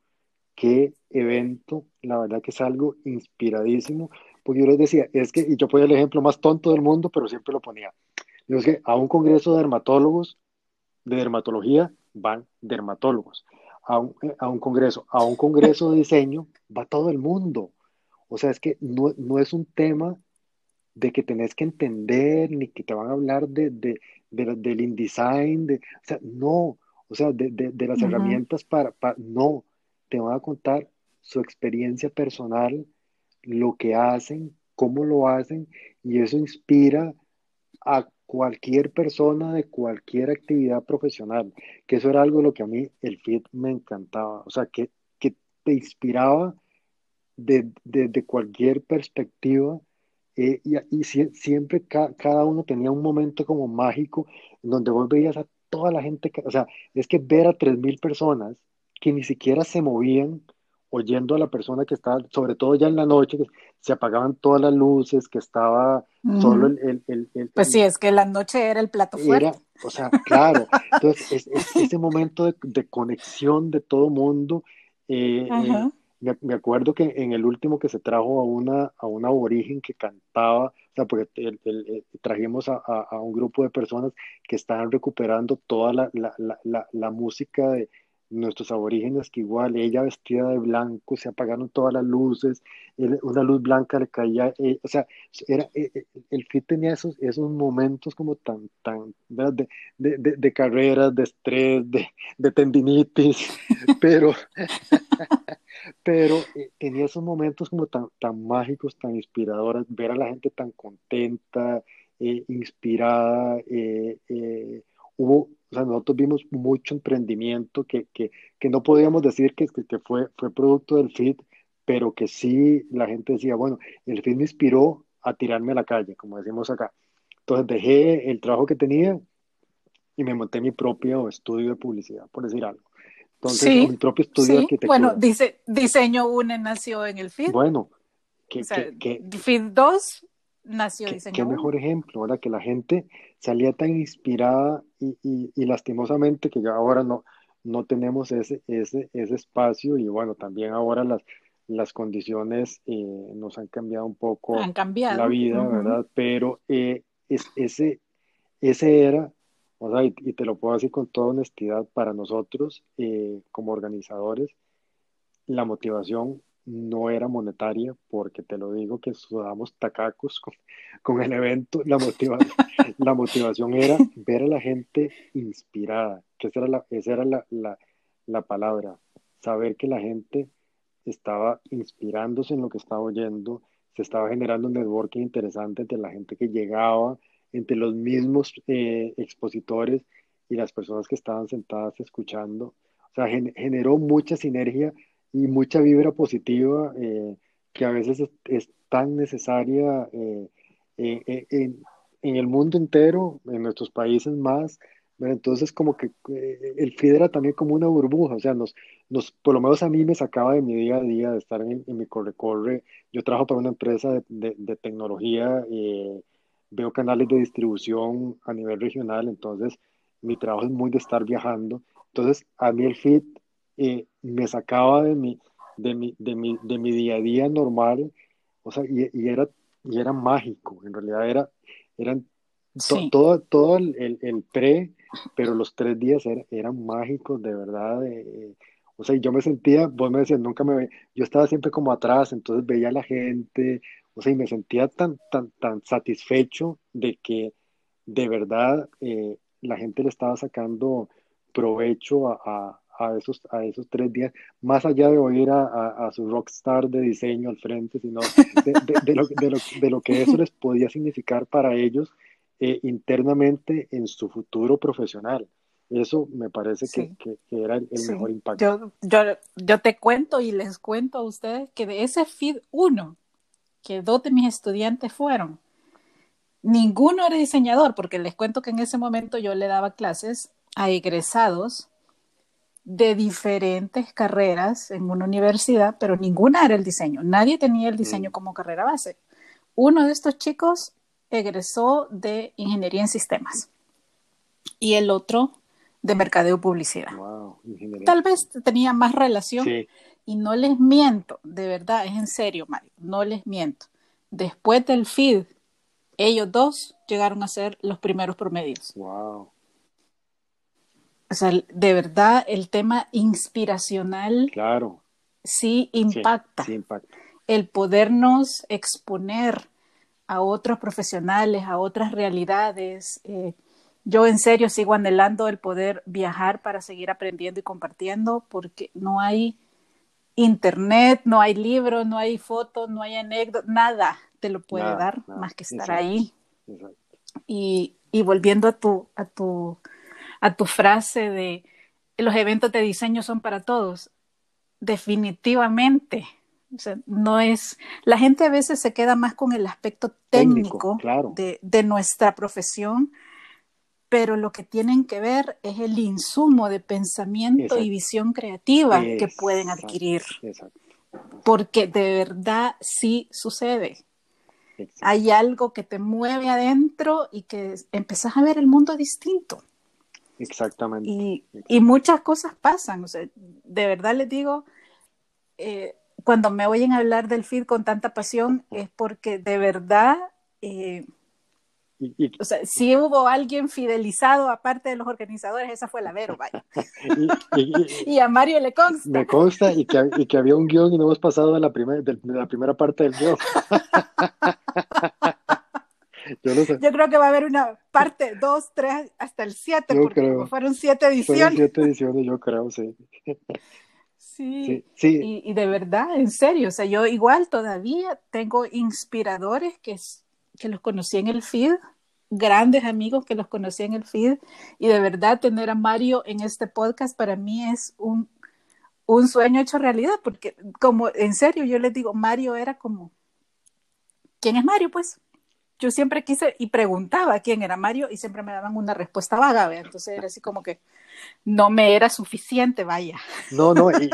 qué evento, la verdad que es algo inspiradísimo, porque yo les decía, es que, y yo ponía el ejemplo más tonto del mundo, pero siempre lo ponía, yo es que a un congreso de dermatólogos, de dermatología, van dermatólogos, a un, a un congreso, a un congreso de diseño, va todo el mundo, o sea, es que no, no es un tema de que tenés que entender, ni que te van a hablar de, de, de del InDesign, de, o sea, no, o sea, de, de las herramientas para, para, no, te van a contar su experiencia personal, lo que hacen, cómo lo hacen, y eso inspira a cualquier persona de cualquier actividad profesional, que eso era algo de lo que a mí el FIT me encantaba, o sea, que, que te inspiraba desde de, cualquier perspectiva eh, y, siempre cada uno tenía un momento como mágico donde vos veías a toda la gente, o sea, es que ver a 3.000 personas que ni siquiera se movían oyendo a la persona que estaba, sobre todo ya en la noche, que se apagaban todas las luces, que estaba solo el, el, el, Pues sí, es que la noche era el plato fuerte. Era, o sea, claro. Entonces, es, ese momento de, de, conexión de todo mundo. Eh, eh, me, me, acuerdo que en el último que se trajo a una, a una aborigen que cantaba, o sea, porque trajimos a, a, a, un grupo de personas que estaban recuperando toda la, la, la, la música de, nuestros aborígenes que igual ella vestida de blanco, se apagaron todas las luces, una luz blanca le caía, eh, o sea, era, eh, eh, el FIT tenía esos, esos momentos como tan, tan, de, de, de, carreras, de estrés, de, de tendinitis, pero, pero tenía esos momentos como tan, tan mágicos, tan inspiradores, ver a la gente tan contenta, inspirada, hubo o sea, nosotros vimos mucho emprendimiento que, que, que no podíamos decir que, que, fue, fue producto del FIT, pero que sí la gente decía, bueno, el FIT me inspiró a tirarme a la calle, como decimos acá. Entonces dejé el trabajo que tenía y me monté mi propio estudio de publicidad, por decir algo. Entonces, mi propio estudio de arquitectura. Bueno, dice, Diseño UNE nació en el FIT. Bueno, que, que, FIT 2 nació Diseño Qué mejor ejemplo, ¿verdad? Que la gente salía tan inspirada y, y, lastimosamente que ya ahora no, no tenemos ese, ese, ese espacio y bueno, también ahora las, las condiciones eh, nos han cambiado un poco han cambiado. la vida, ¿verdad? Pero eh, es, ese, ese era, o sea, y, te lo puedo decir con toda honestidad, para nosotros eh, como organizadores, la motivación no era monetaria, porque te lo digo que sudamos tacacos con, con el evento, la motivación, la motivación era ver a la gente inspirada, que esa era, la, esa era la, la, la palabra, saber que la gente estaba inspirándose en lo que estaba oyendo, se estaba generando un networking interesante entre la gente que llegaba, entre los mismos eh, expositores y las personas que estaban sentadas escuchando. O sea, generó mucha sinergia y mucha vibra positiva que a veces es, tan necesaria en, en el mundo entero, en nuestros países más, entonces, como que eh, el feed era también como una burbuja, o sea, nos, nos, por lo menos a mí me sacaba de mi día a día, de estar en, mi corre-corre. Yo trabajo para una empresa de, de, tecnología, eh, veo canales de distribución a nivel regional, entonces mi trabajo es muy de estar viajando. Entonces, a mí el feed eh, me sacaba de mi, de, mi, de, mi, de mi día a día normal, o sea, y, y era, y era mágico, en realidad era, eran todo, todo el, el, pre, pero los tres días eran mágicos, de verdad. Eh, o sea, yo me sentía, vos me decías, nunca me yo estaba siempre como atrás, entonces veía a la gente, o sea, y me sentía tan, tan, tan satisfecho de que de verdad eh, la gente le estaba sacando provecho a, a, esos, a esos tres días, más allá de oír a, a, su rockstar de diseño al frente, sino de, de, lo, de, lo, de lo que eso les podía significar para ellos eh, internamente en su futuro profesional. Eso me parece que, que, era el, mejor impacto. Yo, yo, yo, te cuento y les cuento a ustedes que de ese feed uno, que dos de mis estudiantes fueron, ninguno era diseñador, porque les cuento que en ese momento yo le daba clases a egresados de diferentes carreras en una universidad, pero ninguna era el diseño. Nadie tenía el diseño mm. como carrera base. Uno de estos chicos egresó de Ingeniería en Sistemas y el otro de Mercadeo Publicidad. Tal vez tenía más relación y no les miento, de verdad, es en serio, Mario, no les miento. Después del feed, ellos dos llegaron a ser los primeros promedios. Wow. O sea, de verdad, el tema inspiracional. Claro. Sí impacta. sí impacta. El podernos exponer a otros profesionales, a otras realidades. Eh, yo en serio sigo anhelando el poder viajar para seguir aprendiendo y compartiendo porque no hay internet, no hay libros, no hay fotos, no hay anécdotas, nada te lo puede dar más que estar ahí. Y, y, volviendo a tu, a, tu, a tu frase de los eventos de diseño son para todos, definitivamente o sea, no es, la gente a veces se queda más con el aspecto técnico, de, nuestra profesión, pero lo que tienen que ver es el insumo de pensamiento y visión creativa que pueden adquirir. Porque de verdad sí sucede. Hay algo que te mueve adentro y que empezás a ver el mundo distinto. Exactamente. Y, muchas cosas pasan. O sea, de verdad les digo, eh, cuando me oyen hablar del feed con tanta pasión es porque de verdad, eh, o sea, si hubo alguien fidelizado aparte de los organizadores, esa fue la Vero, vaya. y, a Mario le consta. Me consta y que, había un guion y no hemos pasado de la, primer, de, la primera parte del guion. Yo, yo, creo que va a haber una parte 2, 3, hasta el 7, porque fueron 7 ediciones. Fueron 7 ediciones, yo creo, sí. Sí, Y, de verdad, en serio, o sea, yo igual todavía tengo inspiradores que, que los conocí en el feed, grandes amigos que los conocí en el feed, y de verdad tener a Mario en este podcast para mí es un, un sueño hecho realidad, porque como en serio yo les digo, Mario era como, ¿quién es Mario? Pues yo siempre quise y preguntaba quién era Mario y siempre me daban una respuesta vaga, entonces era así como que no me era suficiente, vaya. No, no, y,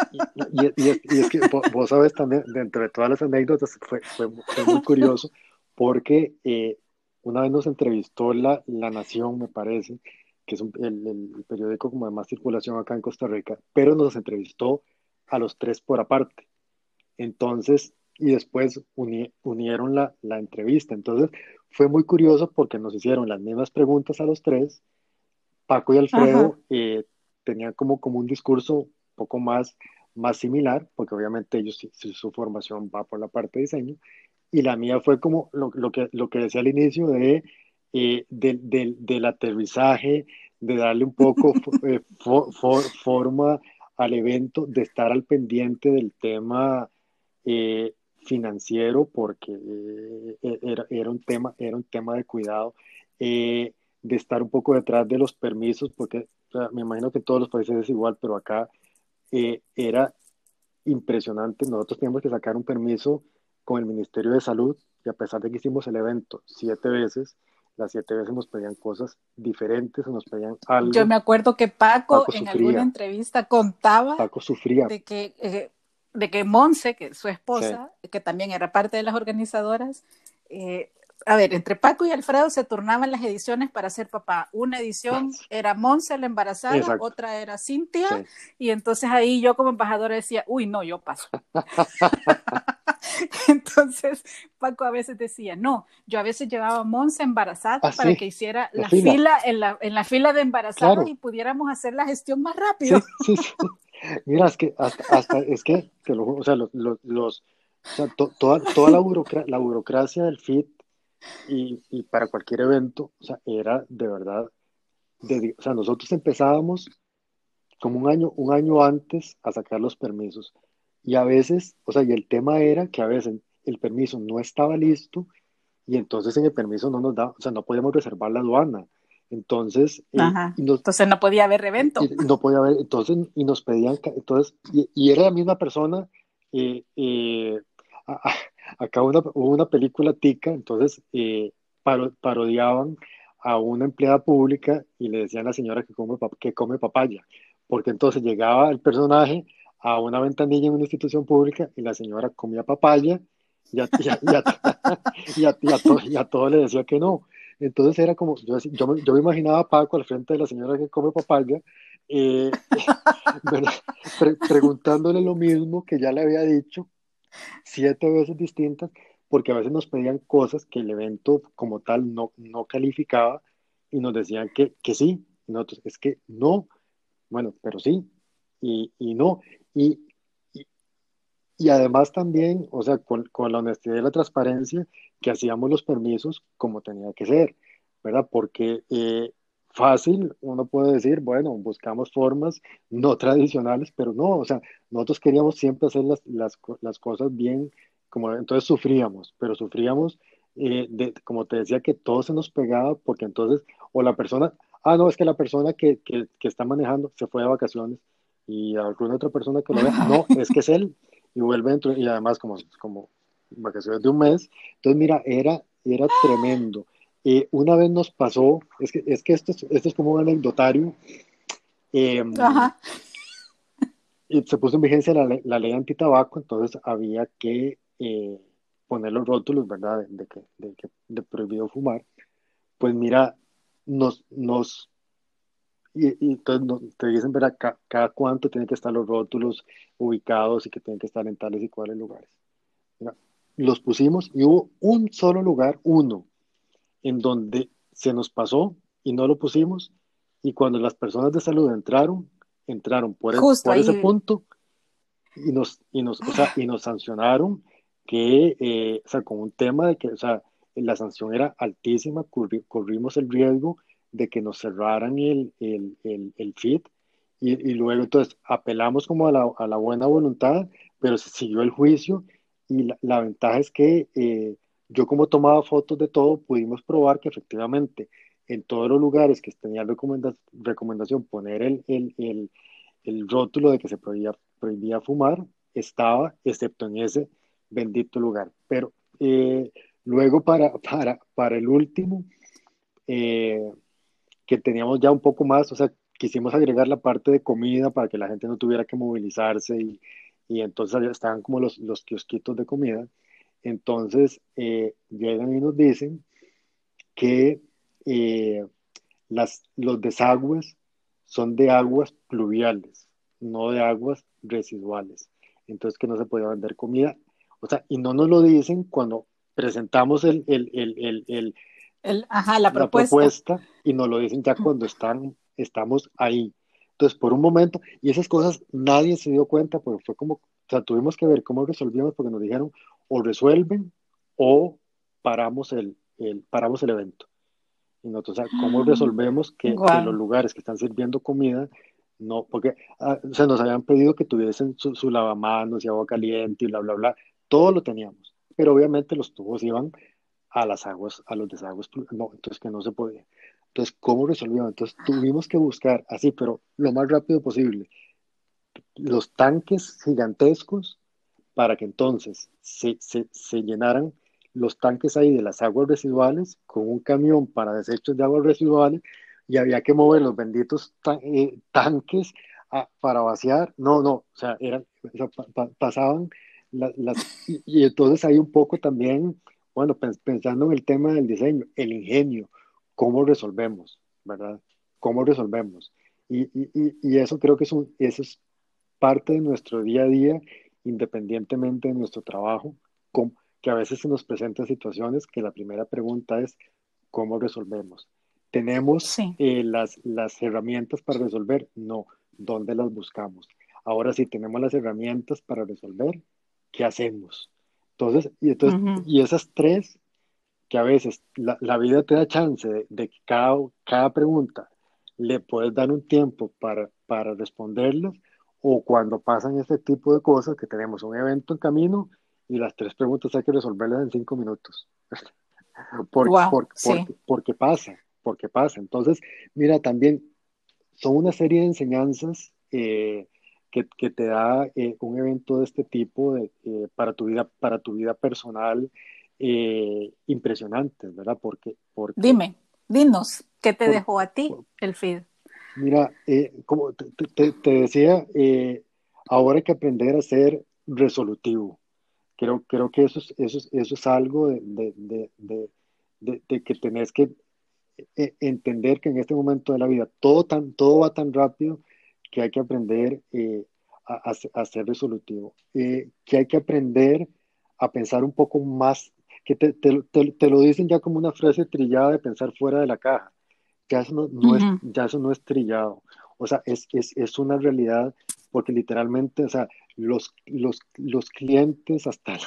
es que vos, sabes también, dentro de todas las anécdotas, fue, fue, muy curioso, porque eh, una vez nos entrevistó la, la Nación, me parece, que es el, periódico como de más circulación acá en Costa Rica, pero nos entrevistó a los tres por aparte. Entonces, y después unieron la, la entrevista. Entonces, fue muy curioso porque nos hicieron las mismas preguntas a los tres. Paco y Alfredo eh, tenían como, como un discurso un poco más, más similar, porque obviamente ellos su, formación va por la parte de diseño, y la mía fue como lo, lo que, lo que decía al inicio de, eh, del aterrizaje, de darle un poco eh, forma al evento, de estar al pendiente del tema eh, financiero porque eh, era, era, un tema, era un tema de cuidado, eh, de estar un poco detrás de los permisos, porque me imagino que en todos los países es igual, pero acá eh, era impresionante. Nosotros teníamos que sacar un permiso con el Ministerio de Salud y a pesar de que hicimos el evento siete veces, las siete veces nos pedían cosas diferentes o nos pedían algo. Yo me acuerdo que Paco, en alguna entrevista contaba Paco sufría. de que, eh, de que Monse, que su esposa, que también era parte de las organizadoras, eh, a ver, entre Paco y Alfredo se turnaban las ediciones para ser papá. Una edición era Monse la embarazada, otra era Cintia, y entonces ahí yo como embajadora decía, uy, no, yo paso. Entonces, Paco a veces decía, no, yo a veces llevaba a Monse embarazada ah, para que hiciera la, fila, en, la, en la fila de embarazadas y pudiéramos hacer la gestión más rápido. Mira, es que hasta, es que, o sea, los, los, toda, toda la, burocracia, la burocracia del FIT y, y, para cualquier evento, o sea, era de verdad, de, o sea, nosotros empezábamos como un año, un año antes a sacar los permisos y a veces, o sea, y el tema era que a veces el permiso no estaba listo y entonces en el permiso no nos da, o sea, no podíamos reservar la aduana. Entonces, eh, entonces no podía haber evento. no podía haber, entonces, y nos pedían, entonces, y, era la misma persona, eh, eh, acá una, hubo una película tica, entonces parodiaban a una empleada pública y le decían a la señora que come, que come papaya, porque entonces llegaba el personaje a una ventanilla en una institución pública y la señora comía papaya y a, todo, le decía que no. Entonces era como, yo, yo, me imaginaba a Paco al frente de la señora que come papaya, eh, preguntándole lo mismo que ya le había dicho siete veces distintas, porque a veces nos pedían cosas que el evento como tal no, no calificaba y nos decían que, que sí, y nosotros, es que no, bueno, pero sí, y, y no. Y, y, además también, o sea, con, con, la honestidad y la transparencia, que hacíamos los permisos como tenía que ser, ¿verdad? Porque eh, fácil, uno puede decir, bueno, buscamos formas no tradicionales, pero no, o sea, nosotros queríamos siempre hacer las, las, las cosas bien, como entonces sufríamos, pero sufríamos, eh, de, como te decía, que todo se nos pegaba, porque entonces, o la persona, ah, no, es que la persona que, que, que está manejando se fue de vacaciones, y alguna otra persona que lo vea, no, es que es él, y vuelve dentro, y además como, como vacaciones de un mes, entonces mira, era, era tremendo. Eh, una vez nos pasó, es que, es que esto, es, esto es como un anecdotario, em, y se puso en vigencia la, la ley antitabaco, entonces había que eh, poner los rótulos, ¿verdad?, de, que, de, que, de prohibido fumar. Pues mira, nos, nos y, entonces te dicen, ver cada cuánto tienen que estar los rótulos ubicados y que tienen que estar en tales y cuales lugares. Los pusimos y hubo un solo lugar, uno, en donde se nos pasó y no lo pusimos. Y cuando las personas de salud entraron, entraron por, ese punto y nos, y nos, o sea, y nos sancionaron que, eh, o sea, con un tema de que, o sea, la sanción era altísima, corrimos el riesgo de que nos cerraran el, el, el, el feed y, y, luego entonces apelamos como a la, a la, buena voluntad, pero se siguió el juicio y la, la ventaja es que eh, yo como tomaba fotos de todo, pudimos probar que efectivamente en todos los lugares que tenía recomendación poner el, el, el, el, rótulo de que se prohibía, prohibía fumar, estaba, excepto en ese bendito lugar. Pero eh, luego para, para, para el último, eh, que teníamos ya un poco más, o sea, quisimos agregar la parte de comida para que la gente no tuviera que movilizarse y, y entonces estaban como los, los kiosquitos de comida. Entonces eh, llegan y nos dicen que eh, las, los desagües son de aguas pluviales, no de aguas residuales. Entonces que no se podía vender comida. O sea, y no nos lo dicen cuando presentamos el, el, el, el ajá, la, propuesta. y nos lo dicen ya cuando están, estamos ahí. Entonces, por un momento, y esas cosas nadie se dio cuenta, porque fue como, o sea, tuvimos que ver cómo resolvíamos, porque nos dijeron, o resuelven o paramos el, el paramos el evento. Y nosotros, o sea, ¿cómo ah, resolvemos que, los lugares que están sirviendo comida, no, porque ah, se nos habían pedido que tuviesen su, su lavamanos y agua caliente y bla, bla, bla, todo lo teníamos, pero obviamente los tubos iban a las aguas, a los desagües, no, entonces que no se podía. Entonces, ¿cómo resolvimos? Entonces tuvimos que buscar así, pero lo más rápido posible, los tanques gigantescos para que entonces se, se, se, llenaran los tanques ahí de las aguas residuales con un camión para desechos de aguas residuales y había que mover los benditos eh, tanques para vaciar. No, no, o sea, eran, pasaban las... y, entonces hay un poco también, bueno, pensando en el tema del diseño, el ingenio, cómo resolvemos, ¿verdad? ¿Cómo resolvemos? Y, y, y eso creo que es, un, eso es parte de nuestro día a día, independientemente de nuestro trabajo, que a veces se nos presentan situaciones que la primera pregunta es, ¿cómo resolvemos? ¿Tenemos eh, las, las herramientas para resolver? No. ¿Dónde las buscamos? Ahora sí, tenemos las herramientas para resolver, ¿qué hacemos? Entonces, y, entonces, y esas tres, que a veces la, la vida te da chance de, de, que cada, cada pregunta le puedes dar un tiempo para, para responderlas, o cuando pasan este tipo de cosas, que tenemos un evento en camino y las tres preguntas hay que resolverlas en cinco minutos. porque, porque, pasa, porque pasa. Entonces, mira, también son una serie de enseñanzas eh, que, que, te da eh, un evento de este tipo de, eh, para, tu vida, para tu vida personal impresionantes, ¿verdad? Porque, porque, Dime, dinos, ¿qué te dejó a ti el feed? Mira, como te, te, te decía, ahora hay que aprender a ser resolutivo. Creo, creo que eso es, eso es, eso es algo de, de, de, de, que tenés que e, entender que en este momento de la vida todo, tan, todo va tan rápido que hay que aprender eh, a, a, ser resolutivo, eh, que hay que aprender a pensar un poco más, que te, te, te, lo dicen ya como una frase trillada de pensar fuera de la caja, ya eso no, no es, ya eso no es trillado, o sea, es, es, es una realidad porque literalmente, o sea, los, los, los clientes, hasta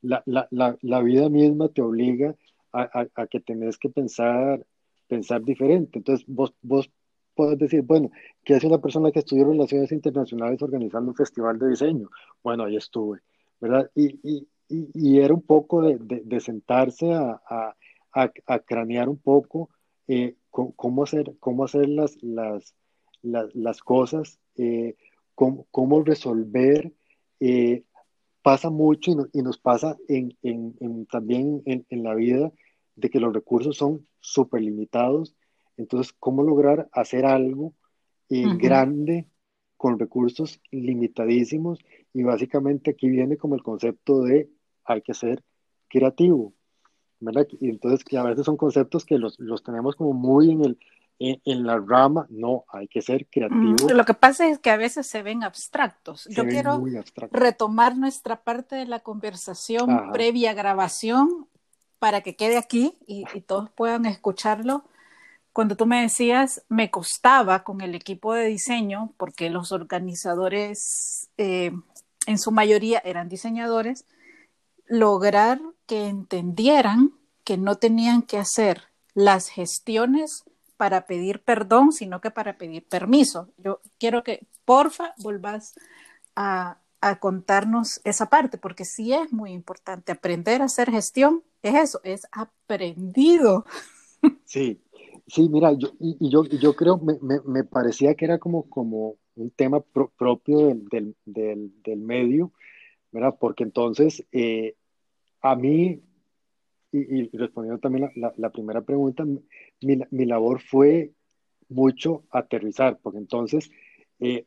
la, la, la, la, vida misma te obliga a, a, que tenés que pensar, pensar diferente. Entonces, vos, vos puedes decir, bueno, ¿qué hace una persona que estudió relaciones internacionales organizando un festival de diseño? Bueno, ahí estuve, ¿verdad? Y, y, y, era un poco de, de, sentarse a, a, a, cranear un poco eh, cómo hacer, cómo hacer las, las, las, las cosas, eh, cómo, cómo, resolver. Eh, pasa mucho y, y, nos pasa en, en, también en, en, la vida de que los recursos son súper limitados. Entonces, ¿cómo lograr hacer algo eh, grande con recursos limitadísimos? Y básicamente aquí viene como el concepto de hay que ser creativo. ¿verdad? Y entonces, que a veces son conceptos que los, los tenemos como muy en el, en, la rama, no, hay que ser creativo. Lo que pasa es que a veces se ven abstractos. Yo quiero retomar nuestra parte de la conversación previa grabación para que quede aquí y, todos puedan escucharlo. Cuando tú me decías, me costaba con el equipo de diseño, porque los organizadores eh, en su mayoría eran diseñadores, lograr que entendieran que no tenían que hacer las gestiones para pedir perdón, sino que para pedir permiso. Yo quiero que, porfa, volvás a, a contarnos esa parte, porque sí es muy importante aprender a hacer gestión, es eso, es aprendido. Sí, sí, mira, yo, y, yo, yo creo, me, me, me, parecía que era como, como un tema propio del, del, del, medio, ¿verdad? Porque entonces, eh, a mí, y, respondiendo también la, la, primera pregunta, mi, mi, labor fue mucho aterrizar, porque entonces eh,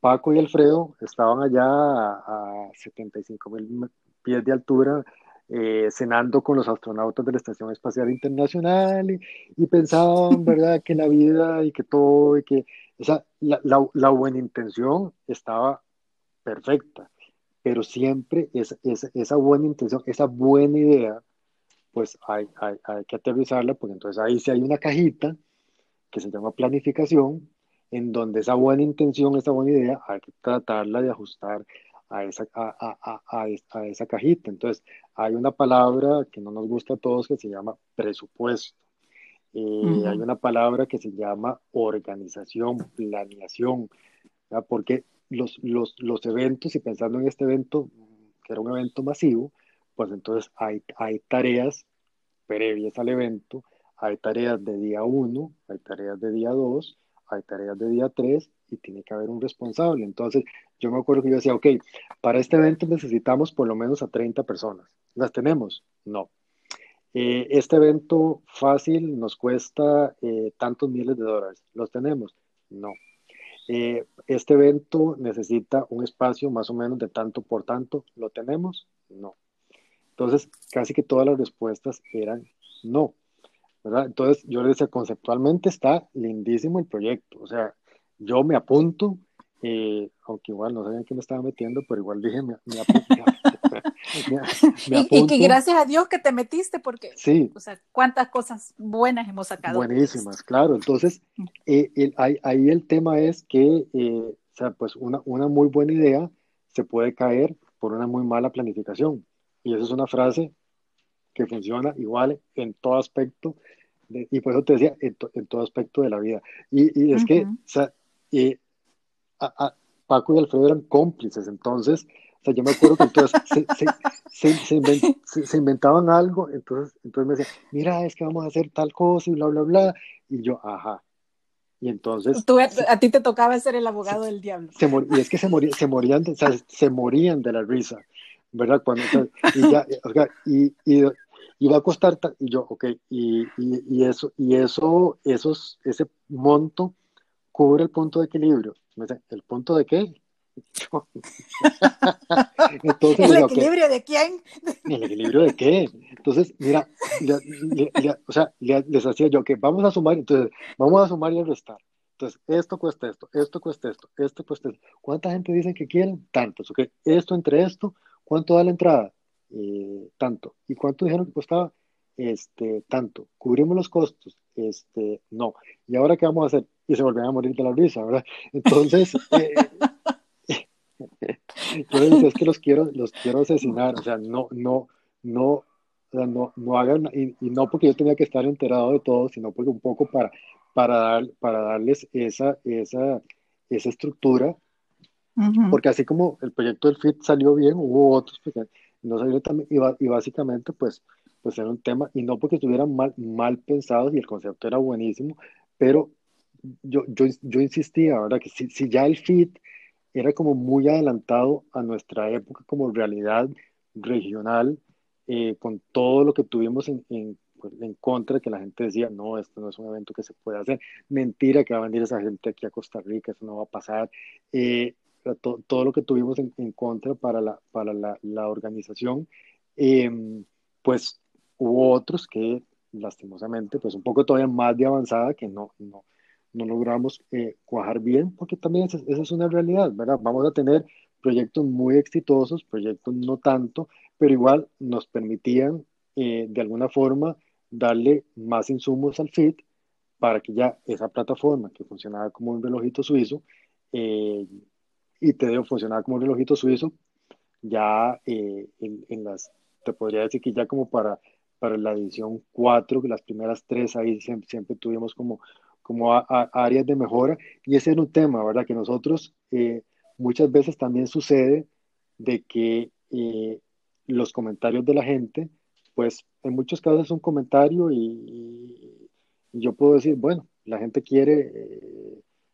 Paco y Alfredo estaban allá a, a 75 mil pies de altura, eh, cenando con los astronautas de la Estación Espacial Internacional y, y, pensaban, ¿verdad?, que la vida y que todo, y que la, la, la buena intención estaba perfecta, pero siempre es, es, esa buena intención, esa buena idea pues hay, hay, hay, que aterrizarla, porque entonces ahí sí hay una cajita que se llama planificación, en donde esa buena intención, esa buena idea, hay que tratarla de ajustar a esa, a, a, a, a, esa cajita. Entonces, hay una palabra que no nos gusta a todos que se llama presupuesto. Eh, uh -huh. Hay una palabra que se llama organización, planeación, ¿verdad? porque los, los, los eventos, y pensando en este evento, que era un evento masivo, pues entonces hay, hay tareas previas al evento, hay tareas de día 1, hay tareas de día 2, hay tareas de día 3 y tiene que haber un responsable. Entonces, yo me acuerdo que yo decía, ok, para este evento necesitamos por lo menos a 30 personas. ¿Las tenemos? No. Eh, este evento fácil nos cuesta eh, tantos miles de dólares. ¿Los tenemos? No. Eh, este evento necesita un espacio más o menos de tanto por tanto. ¿Lo tenemos? No. Entonces, casi que todas las respuestas eran no. Entonces, yo les decía, conceptualmente está lindísimo el proyecto. O sea, yo me apunto, eh, aunque igual no sabía en qué me estaba metiendo, pero igual dije, me, apunto. Y, que gracias a Dios que te metiste, porque, sí. o sea, cuántas cosas buenas hemos sacado. Buenísimas, claro. Entonces, mm. eh, ahí, el tema es que, eh, o sea, pues una, una muy buena idea se puede caer por una muy mala planificación. Y esa es una frase que funciona igual en todo aspecto, y por eso te decía, en, todo aspecto de la vida. Y, es que, o sea, Paco y Alfredo eran cómplices, entonces, o sea, yo me acuerdo que entonces se, inventaban algo, entonces, entonces me decían, mira, es que vamos a hacer tal cosa y bla, bla, bla, y yo, ajá. Y entonces... Tú, a ti te tocaba ser el abogado del diablo. y es que se, se morían, o sea, se morían de la risa. ¿verdad? Cuando, y, ya, y, y, va a costar, y yo, ok, y, y, eso, y eso, esos, ese monto cubre el punto de equilibrio. ¿El punto de qué? Entonces, ¿El equilibrio de quién? ¿El equilibrio de qué? Entonces, mira, o sea, les hacía yo que vamos a sumar, entonces, vamos a sumar y a restar. Entonces, esto cuesta esto, esto cuesta esto, esto cuesta esto. ¿Cuánta gente dice que quieren? Tantos, ok. Esto entre esto, ¿Cuánto da la entrada? Eh, tanto. ¿Y cuánto dijeron que costaba? Este, tanto. ¿Cubrimos los costos? Este, no. ¿Y ahora qué vamos a hacer? Y se volvían a morir de la risa, ¿verdad? Entonces, eh, yo les es que los quiero, los quiero asesinar, o sea, no, no, no, no, no hagan, y, no porque yo tenía que estar enterado de todo, sino porque un poco para, para, dar, para darles esa, esa, esa estructura porque así como el proyecto del FIT salió bien, hubo otros que no salieron también, y, básicamente pues, pues era un tema, y no porque estuvieran mal, mal pensados y el concepto era buenísimo, pero yo, yo, yo insistía, ¿verdad? Que si, si ya el FIT era como muy adelantado a nuestra época como realidad regional, eh, con todo lo que tuvimos en, en, pues, en, contra, que la gente decía, no, esto no es un evento que se puede hacer, mentira que va a venir esa gente aquí a Costa Rica, eso no va a pasar. Eh, todo lo que tuvimos en, contra para la, para la, la organización, em, pues hubo otros que lastimosamente, pues un poco todavía más de avanzada que no, no, no logramos eh, cuajar bien, porque también esa, es una realidad, ¿verdad? Vamos a tener proyectos muy exitosos, proyectos no tanto, pero igual nos permitían eh, de alguna forma darle más insumos al FIT para que ya esa plataforma que funcionaba como un relojito suizo eh, y te debo funcionar como un relojito suizo, ya eh, en, las, te podría decir que ya como para, para la edición 4, las primeras tres ahí siempre, tuvimos como, como áreas de mejora, y ese era un tema, ¿verdad? Que nosotros eh, muchas veces también sucede de que eh, los comentarios de la gente, pues en muchos casos es un comentario y, yo puedo decir, bueno, la gente quiere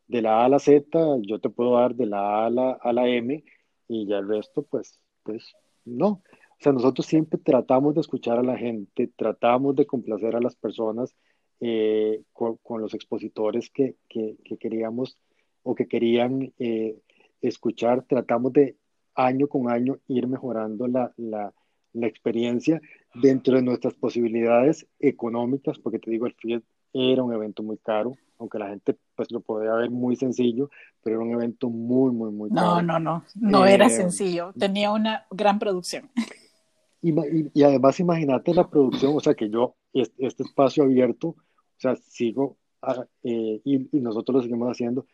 de la A a la Z, yo te puedo dar de la A a la, a la M y ya el resto, pues, pues no. O sea, nosotros siempre tratamos de escuchar a la gente, tratamos de complacer a las personas eh, con, los expositores que, que, queríamos o que querían eh, escuchar, tratamos de año con año ir mejorando la, la, la, experiencia dentro de nuestras posibilidades económicas, porque te digo, el FIED era un evento muy caro, aunque la gente pues lo podía ver muy sencillo, pero era un evento muy, muy, muy No, no, no, no era eh, sencillo, tenía una gran producción. Y, y, además imagínate la producción, o sea que yo, este, espacio abierto, sea, sigo, eh, y, nosotros lo seguimos haciendo,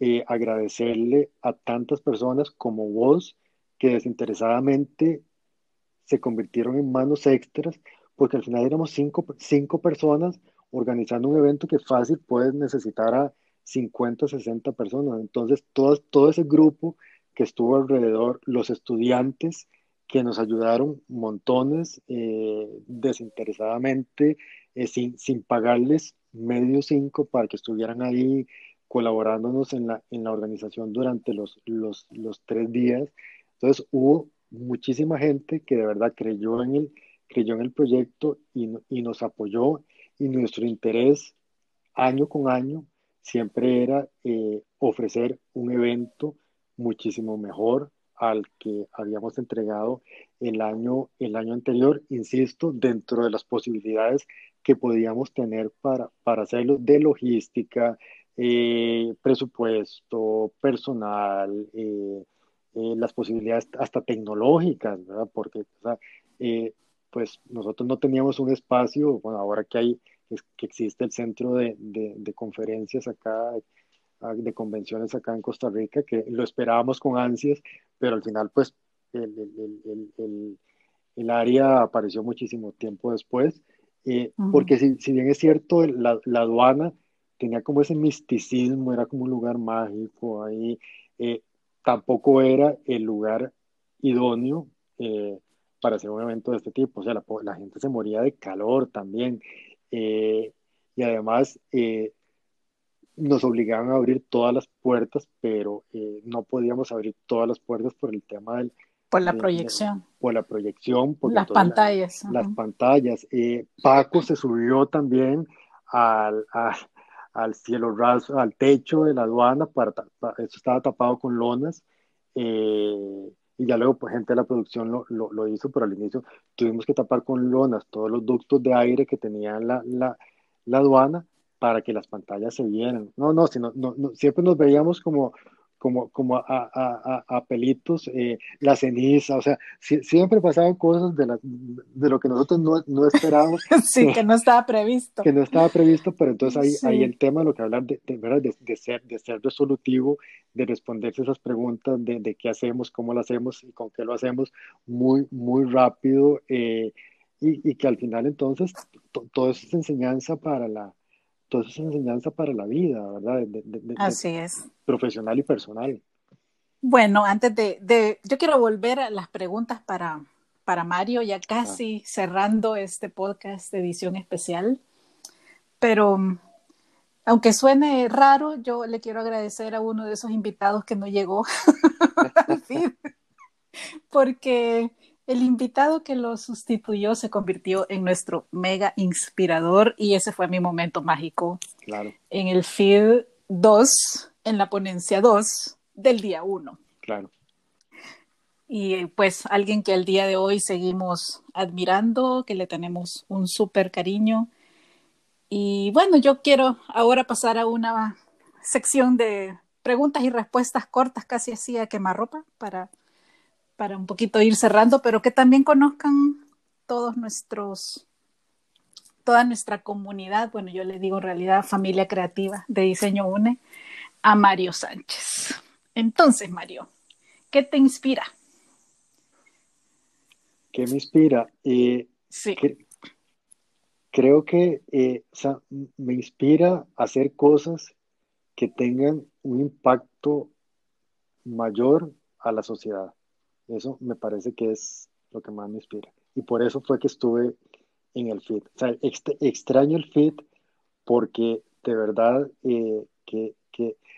eh, agradecerle a tantas personas como vos que desinteresadamente se convirtieron en manos extras, porque al final éramos cinco, cinco personas organizando un evento que fácil puedes necesitar a 50, 60 personas. Entonces, todo, todo ese grupo que estuvo alrededor, los estudiantes que nos ayudaron montones eh, desinteresadamente, eh, sin, sin pagarles medio cinco para que estuvieran ahí colaborándonos en la, en la organización durante los, los, los tres días. Entonces hubo muchísima gente que de verdad creyó en el, creyó en el proyecto y, y nos apoyó y nuestro interés año con año siempre era eh, ofrecer un evento muchísimo mejor al que habíamos entregado el año, el año anterior, insisto, dentro de las posibilidades que podíamos tener para, para hacerlo de logística, eh, presupuesto, personal, eh, las posibilidades hasta tecnológicas, ¿verdad? Porque pues nosotros no teníamos un espacio, bueno, ahora que hay que existe el centro de, de, conferencias acá, ah, de convenciones acá en Costa Rica, que lo esperábamos con ansias, pero al final pues el, el, el, el área apareció muchísimo tiempo después, eh, porque si, si, bien es cierto, la, la, aduana tenía como ese misticismo, era como un lugar mágico ahí, eh, tampoco era el lugar idóneo eh, para hacer un evento de este tipo, o sea, la, la gente se moría de calor también, y además nos obligaban a abrir todas las puertas, pero no podíamos abrir todas las puertas por el tema del... Por la proyección. por la proyección. Por las pantallas. las pantallas. Paco se subió también al, al cielo raso, al techo de la aduana, para, eso estaba tapado con lonas. Eh, y ya luego pues, gente de la producción lo, lo, lo, hizo, pero al inicio tuvimos que tapar con lonas todos los ductos de aire que tenía la, la, la aduana para que las pantallas se vieran. No, no, sino, no, no, siempre nos veíamos como, como, como a, a, a, pelitos, eh, la ceniza, o sea, siempre pasaban cosas de, la, de lo que nosotros no, no esperábamos. sí, que no estaba previsto. Que no estaba previsto, pero entonces ahí, ahí el tema de lo que hablar de, de, de, de, ser, de ser resolutivo, de responderse esas preguntas de, de qué hacemos, cómo lo hacemos y con qué lo hacemos muy, muy rápido. Eh, y, y, que al final entonces todo eso es enseñanza para la, todo eso es enseñanza para la vida, ¿verdad? Así es. Profesional y personal. Bueno, antes de, yo quiero volver a las preguntas para, para Mario, ya casi ah. cerrando este podcast de edición especial, pero aunque suene raro, yo le quiero agradecer a uno de esos invitados que no llegó, porque el invitado que lo sustituyó se convirtió en nuestro mega inspirador y ese fue mi momento mágico. Claro. En el feed 2, en la ponencia 2 del día 1. Claro. Y pues alguien que al día de hoy seguimos admirando, que le tenemos un súper cariño. Y bueno, yo quiero ahora pasar a una sección de preguntas y respuestas cortas, casi así a quemarropa, para para un poquito ir cerrando, pero que también conozcan todos nuestros, toda nuestra comunidad, bueno, yo le digo en realidad familia creativa de Diseño UNE, a Mario Sánchez. Entonces, Mario, ¿qué te inspira? ¿Qué me inspira? Eh, sí. creo que eh, me inspira a hacer cosas que tengan un impacto mayor a la sociedad. Eso me parece que es lo que más me inspira. Y por eso fue que estuve en el FIT. O sea, extraño el FIT porque de verdad eh, que,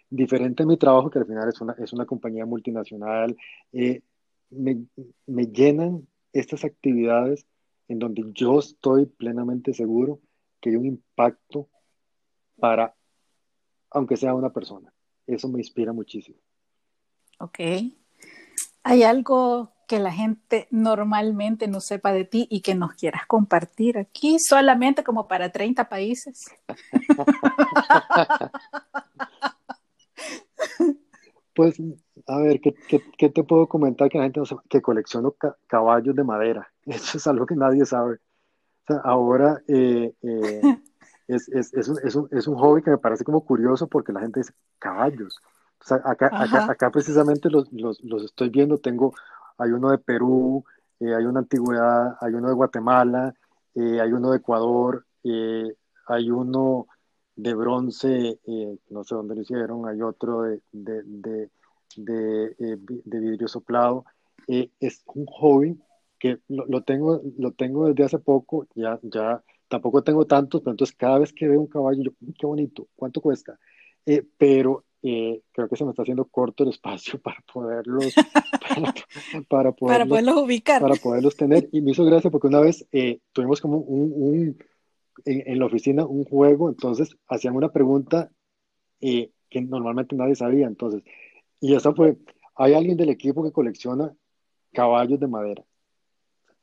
diferente a mi trabajo, que al final es una, es una compañía multinacional, eh, me, me llenan estas actividades en donde yo estoy plenamente seguro que hay un impacto para, aunque sea una persona. Eso me inspira muchísimo. Ok. ¿Hay algo que la gente normalmente no sepa de ti y que nos quieras compartir aquí solamente como para 30 países? Pues, a ver, ¿qué, qué, te puedo comentar que la gente no sepa? Que colecciono caballos de madera. Eso es algo que nadie sabe. ahora eh, eh, es, es, es, un, es, un, es un hobby que me parece como curioso porque la gente dice caballos acá, acá, acá, precisamente los, los, los, estoy viendo, tengo, hay uno de Perú, eh, hay una antigüedad, hay uno de Guatemala, eh, hay uno de Ecuador, eh, hay uno de bronce, no sé dónde lo hicieron, hay otro de, de, de, de vidrio soplado. es un hobby que lo, lo, tengo, lo tengo desde hace poco, ya, ya tampoco tengo tantos, pero entonces cada vez que veo un caballo, yo, qué bonito, ¿cuánto cuesta? pero creo que se me está haciendo corto el espacio para poderlos, para, poderlos, ubicar. Para poderlos tener. Y me hizo gracia porque una vez tuvimos como un, en, la oficina un juego, entonces hacían una pregunta que normalmente nadie sabía. Entonces, y esa fue, ¿hay alguien del equipo que colecciona caballos de madera?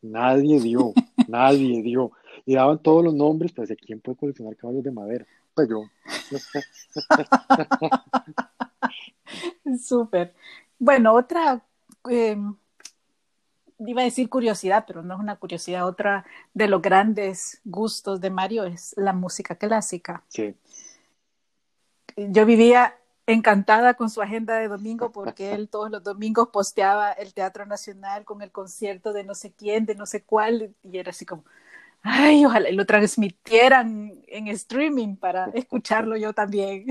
Nadie dio, nadie dio. Y daban todos los nombres, pues, ¿quién puede coleccionar caballos de madera? Pues yo. Súper. Bueno, otra, eh, iba a decir curiosidad, pero no es una curiosidad, otra de los grandes gustos de Mario es la música clásica. Sí. Yo vivía encantada con su agenda de domingo porque él todos los domingos posteaba el Teatro Nacional con el concierto de no sé quién, de no sé cuál, y era así como, ay, ojalá lo transmitieran en streaming para escucharlo yo también.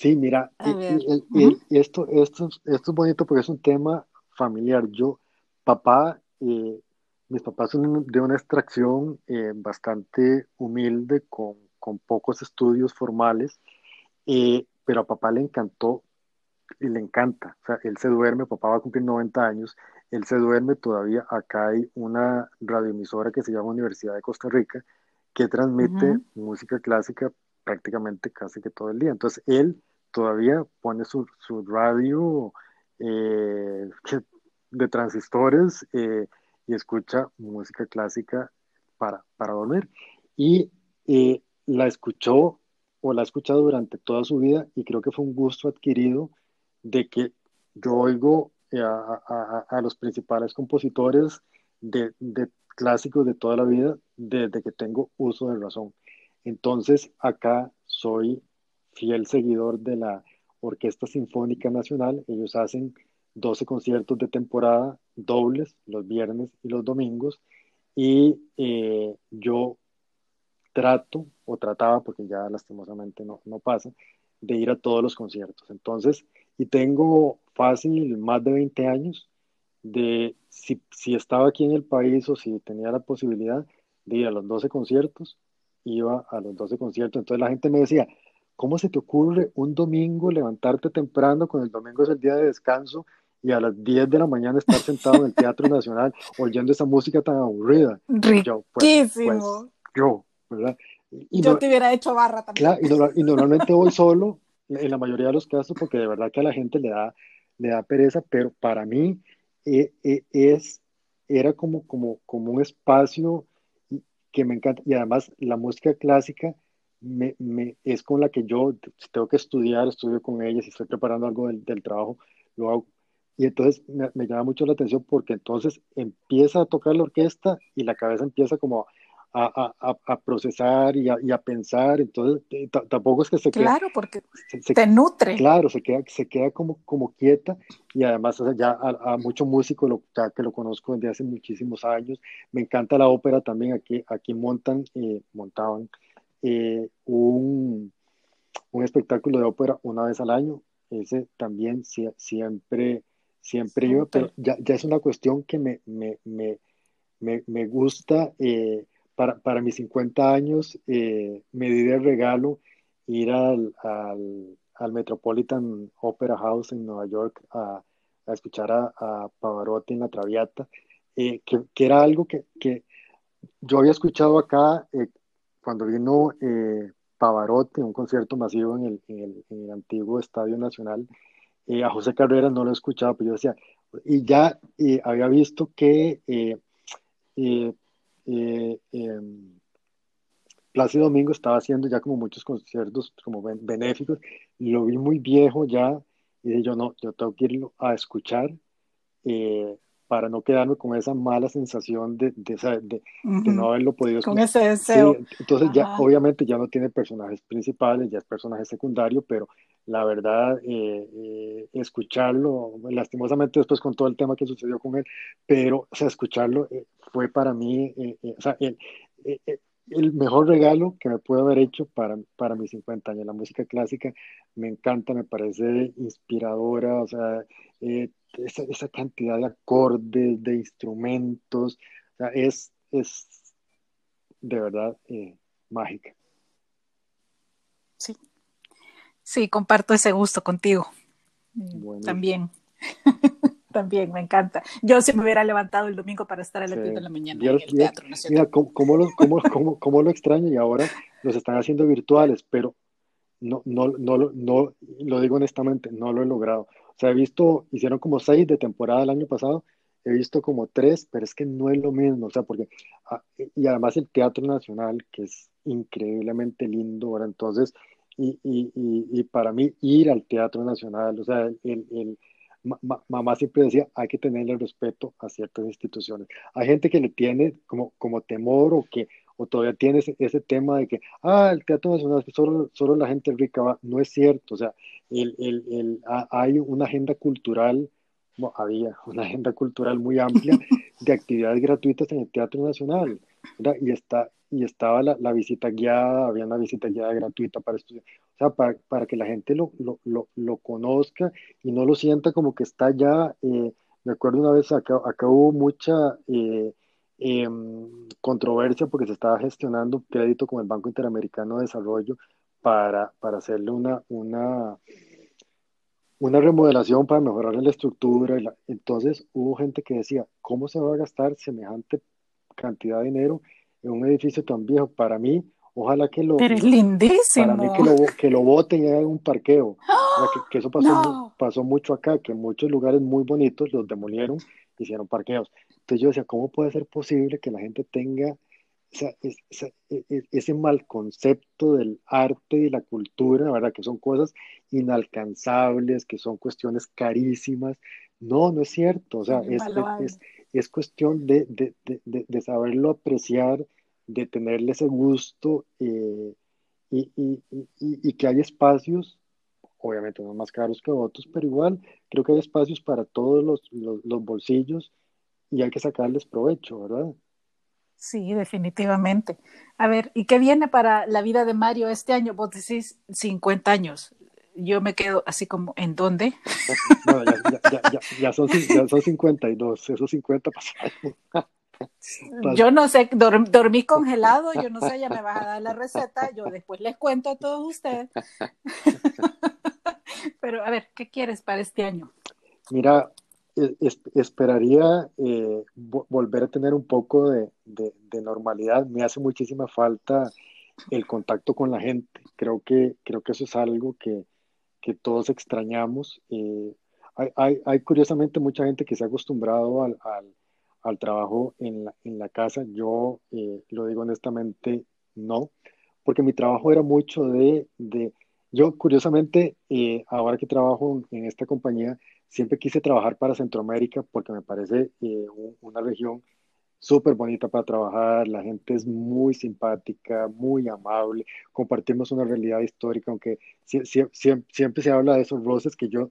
Sí, mira, y, esto, esto, esto es bonito porque es un tema familiar. Yo, papá, eh, mis papás son de una extracción eh, bastante humilde, con, con, pocos estudios formales, eh, pero a papá le encantó y le encanta. O sea, él se duerme, papá va a cumplir 90 años, él se duerme todavía. Acá hay una radioemisora que se llama Universidad de Costa Rica que transmite música clásica prácticamente casi que todo el día. Entonces, él todavía pone su, su radio eh, de transistores eh, y escucha música clásica para, para dormir. Y la escuchó o la ha escuchado durante toda su vida y creo que fue un gusto adquirido de que yo oigo eh, a, los principales compositores de, clásicos de toda la vida desde que tengo uso de razón. Entonces acá soy fiel seguidor de la Orquesta Sinfónica Nacional. Ellos hacen 12 conciertos de temporada dobles los viernes y los domingos y eh, yo trato o trataba, porque ya lastimosamente no, no pasa, de ir a todos los conciertos. Entonces, y tengo fácil más de 20 años de si, si, estaba aquí en el país o si tenía la posibilidad de ir a los 12 conciertos, iba a los 12 conciertos. Entonces la gente me decía, ¿cómo se te ocurre un domingo levantarte temprano, con el domingo es el día de descanso, y a las 10 de la mañana estar sentado en el Teatro Nacional oyendo esa música tan aburrida? Riquísimo. Pues, pues, yo, ¿verdad? Y Yo te hubiera hecho barra también. y, normalmente voy solo, en la mayoría de los casos, porque de verdad que a la gente le da, le da pereza, pero para mí eh, eh, es, era como, como, como un espacio que me encanta. Y además la música clásica me, me, es con la que yo, si tengo que estudiar, estudio con ella, si estoy preparando algo del, del trabajo, lo hago. Y entonces me, me, llama mucho la atención porque entonces empieza a tocar la orquesta y la cabeza empieza como a, a, a procesar y, y a, pensar, entonces eh, tampoco es que se quede... Claro, porque se, te nutre. Claro, se queda, se queda como, como quieta y además ya a, mucho músico, lo, ya que lo conozco desde hace muchísimos años, me encanta la ópera también, aquí, aquí montan, eh, montaban eh, un, un espectáculo de ópera una vez al año, ese también siempre, siempre iba, pero ya, ya, es una cuestión que me, me, me, me, me gusta para, para mis 50 años eh, me di de regalo ir al, al, al, Metropolitan Opera House en Nueva York a, a escuchar a, a, Pavarotti en la Traviata, eh, que, que, era algo que, que, yo había escuchado acá eh, cuando vino Pavarotti, un concierto masivo en el, en el, en el antiguo Estadio Nacional. a José Carreras no lo escuchaba, pero yo decía, y ya había visto que eh, em, Plácido Domingo estaba haciendo ya como muchos conciertos como benéficos, lo vi muy viejo ya, y dije yo no, yo tengo que irlo a escuchar eh, para no quedarme con esa mala sensación de, de, no haberlo podido escuchar. Con ese deseo. entonces ya obviamente ya no tiene personajes principales, ya es personaje secundario, pero la verdad, eh, eh, escucharlo, lastimosamente después con todo el tema que sucedió con él, pero o sea, escucharlo eh, fue para mí, o sea, el, mejor regalo que me puedo haber hecho para, para mis 50 años. La música clásica me encanta, me parece inspiradora, o sea, esa, esa, cantidad de acordes, de instrumentos, o sea, es, es de verdad mágica. Sí, sí, comparto ese gusto contigo. También. También, me encanta. Yo si me hubiera levantado el domingo para estar a las 10 de la mañana en el Teatro Nacional. Mira, ¿cómo, lo, cómo, cómo, lo extraño y ahora los están haciendo virtuales, pero no, no, no, no, lo digo honestamente, no lo he logrado. O sea, he visto, hicieron como seis de temporada el año pasado, he visto como tres, pero es que no es lo mismo, o sea, porque, ah, y además el Teatro Nacional, que es increíblemente lindo, ahora entonces, y, y, y, para mí ir al Teatro Nacional, o sea, el, el mamá siempre decía, hay que tenerle respeto a ciertas instituciones. Hay gente que le tiene como, como temor o que o todavía tiene ese, tema de que, ah, el Teatro Nacional, solo, solo la gente rica va. No es cierto, o sea, el, el, el, hay una agenda cultural, había una agenda cultural muy amplia de actividades gratuitas en el Teatro Nacional, y, está, y estaba la, la, visita guiada, había una visita guiada gratuita para estudiar, o sea, para, para que la gente lo, lo, lo, lo, conozca y no lo sienta como que está ya, eh, me acuerdo una vez, acá, acá hubo mucha eh, eh, controversia porque se estaba gestionando crédito con el Banco Interamericano de Desarrollo para, para hacerle una, una, una remodelación para mejorar la estructura. entonces hubo gente que decía, ¿cómo se va a gastar semejante cantidad de dinero en un edificio tan viejo? Para mí, ojalá que lo... Pero es lindísimo. Para mí que lo, que lo voten y hagan un parqueo. que, eso pasó, pasó mucho acá, que en muchos lugares muy bonitos los demolieron, hicieron parqueos. Entonces yo decía, ¿cómo puede ser posible que la gente tenga e, e, ese mal concepto del arte y la cultura, ¿verdad? Que son cosas inalcanzables, que son cuestiones carísimas. No, no es cierto. O sea, es, es, es, cuestión de, de, de, de, saberlo apreciar, de tenerle ese gusto eh, y, y, y, y, que hay espacios, obviamente no más caros que otros, pero igual creo que hay espacios para todos los, los, los bolsillos y hay que sacarles provecho, ¿verdad? Sí, definitivamente. A ver, ¿y qué viene para la vida de Mario este año? Vos decís 50 años. Yo me quedo así como, ¿en dónde? No, ya, ya, ya, ya, son, son 52, esos 50 pasaron. Yo no sé, dormí congelado, yo no sé, ya me vas a dar la receta, yo después les cuento a todos ustedes. Pero a ver, ¿qué quieres para este año? Mira, esperaría eh, volver a tener un poco de, normalidad. Me hace muchísima falta el contacto con la gente. Creo que, creo que eso es algo que, todos extrañamos. Eh, hay, curiosamente mucha gente que se ha acostumbrado al, trabajo en la, casa. Yo eh, lo digo honestamente, no, porque mi trabajo era mucho de, yo curiosamente, ahora que trabajo en esta compañía, Siempre quise trabajar para Centroamérica porque me parece eh, una región súper bonita para trabajar, la gente es muy simpática, muy amable, compartimos una realidad histórica, aunque siempre, se habla de esos roces que yo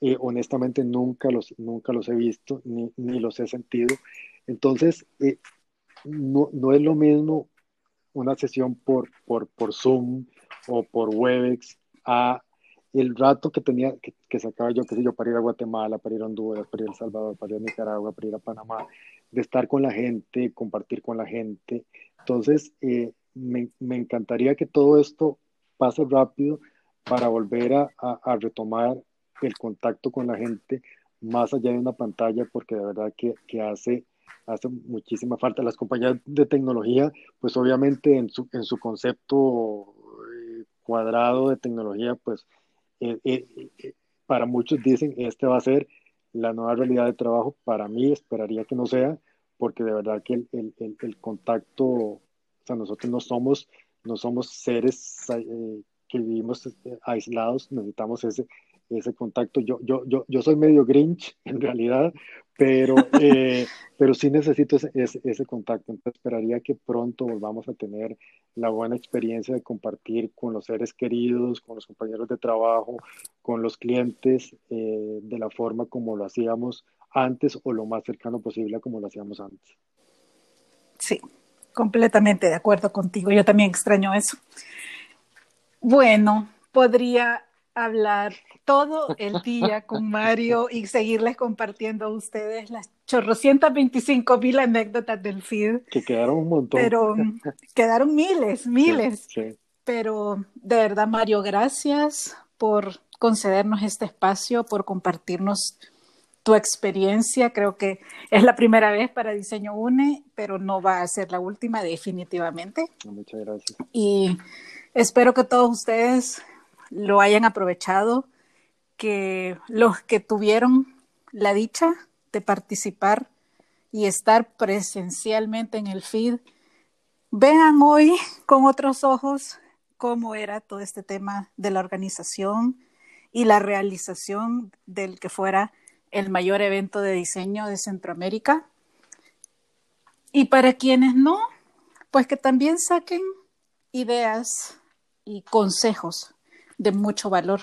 eh, honestamente nunca los, nunca los he visto ni, ni los he sentido. Entonces, eh, no, no, es lo mismo una sesión por, por, por Zoom o por Webex a el rato que tenía, que, que sacaba yo, qué sé yo, para ir a Guatemala, para ir a Honduras, para ir a El Salvador, para ir a Nicaragua, para ir a Panamá, de estar con la gente, compartir con la gente. Entonces, eh, me, me, encantaría que todo esto pase rápido para volver a, a, retomar el contacto con la gente más allá de una pantalla, porque de verdad que, que hace, hace muchísima falta. Las compañías de tecnología, pues obviamente en su, en su concepto eh, cuadrado de tecnología, pues eh, para muchos dicen este va a ser la nueva realidad de trabajo. Para mí esperaría que no sea, porque de verdad que el, el, el, contacto, o sea, nosotros no somos, no somos seres que vivimos aislados, necesitamos ese, ese contacto. Yo, yo, yo, yo soy medio grinch en realidad, pero, eh, pero sí necesito ese, ese, contacto. Entonces esperaría que pronto volvamos a tener la buena experiencia de compartir con los seres queridos, con los compañeros de trabajo, con los clientes, eh, de la forma como lo hacíamos antes o lo más cercano posible a como lo hacíamos antes. Sí, completamente de acuerdo contigo. Yo también extraño eso. Bueno, podría hablar todo el día con Mario y seguirles compartiendo a ustedes las chorrocientas veinticinco mil anécdotas del FID. Que quedaron un montón. Pero quedaron miles, miles. pero de verdad, Mario, gracias por concedernos este espacio, por compartirnos tu experiencia. Creo que es la primera vez para Diseño UNE, pero no va a ser la última definitivamente. Muchas gracias. Y espero que todos ustedes lo hayan aprovechado, que los que tuvieron la dicha de participar y estar presencialmente en el feed, vean hoy con otros ojos cómo era todo este tema de la organización y la realización del que fuera el mayor evento de diseño de Centroamérica. Y para quienes no, pues que también saquen ideas y consejos de mucho valor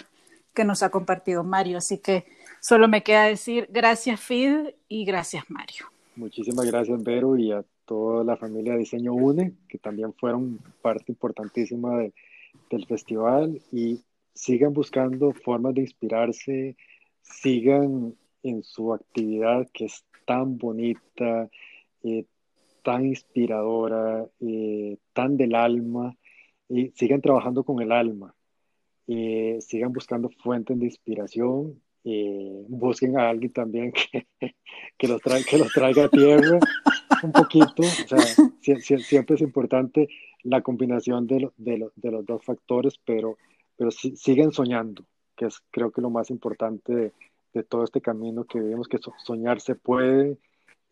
que nos ha compartido Mario. Así que solo me queda decir gracias Fid y gracias Mario. Muchísimas gracias Vero y a toda la familia Diseño UNE, que también fueron parte importantísima del festival y sigan buscando formas de inspirarse, sigan en su actividad que es tan bonita, eh, tan inspiradora, eh, tan del alma, y sigan trabajando con el alma, eh, sigan buscando fuentes de inspiración, busquen a alguien también que, que, los traiga, que los traiga a tierra un poquito, o sea, siempre es importante la combinación de, de, de los dos factores, pero, pero siguen soñando, que es creo que lo más importante de, de todo este camino que vivimos, que soñar se puede,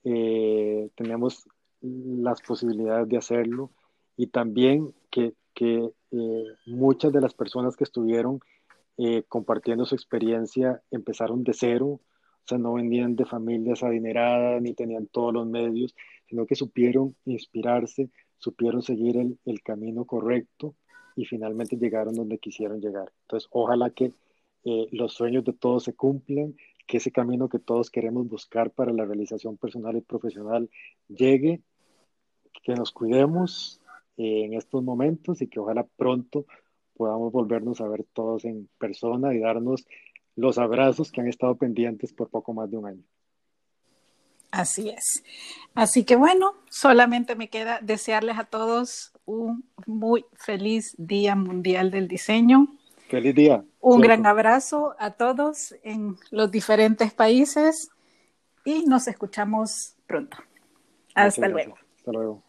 eh, tenemos las posibilidades de hacerlo y también que, que eh, muchas de las personas que estuvieron eh, compartiendo su experiencia empezaron de cero, o sea, no venían de familias adineradas ni tenían todos los medios, sino que supieron inspirarse, supieron seguir el, camino correcto y finalmente llegaron donde quisieron llegar. Entonces, ojalá que eh, los sueños de todos se cumplan, que ese camino que todos queremos buscar para la realización personal y profesional llegue, que nos cuidemos eh, en estos momentos y que ojalá pronto podamos volvernos a ver todos en persona y darnos los abrazos que han estado pendientes por poco más de un año. Así es. Así que bueno, solamente me queda desearles a todos un muy feliz Día Mundial del Diseño. Feliz día. Un gran abrazo a todos en los diferentes países y nos escuchamos pronto. Hasta luego. Hasta luego.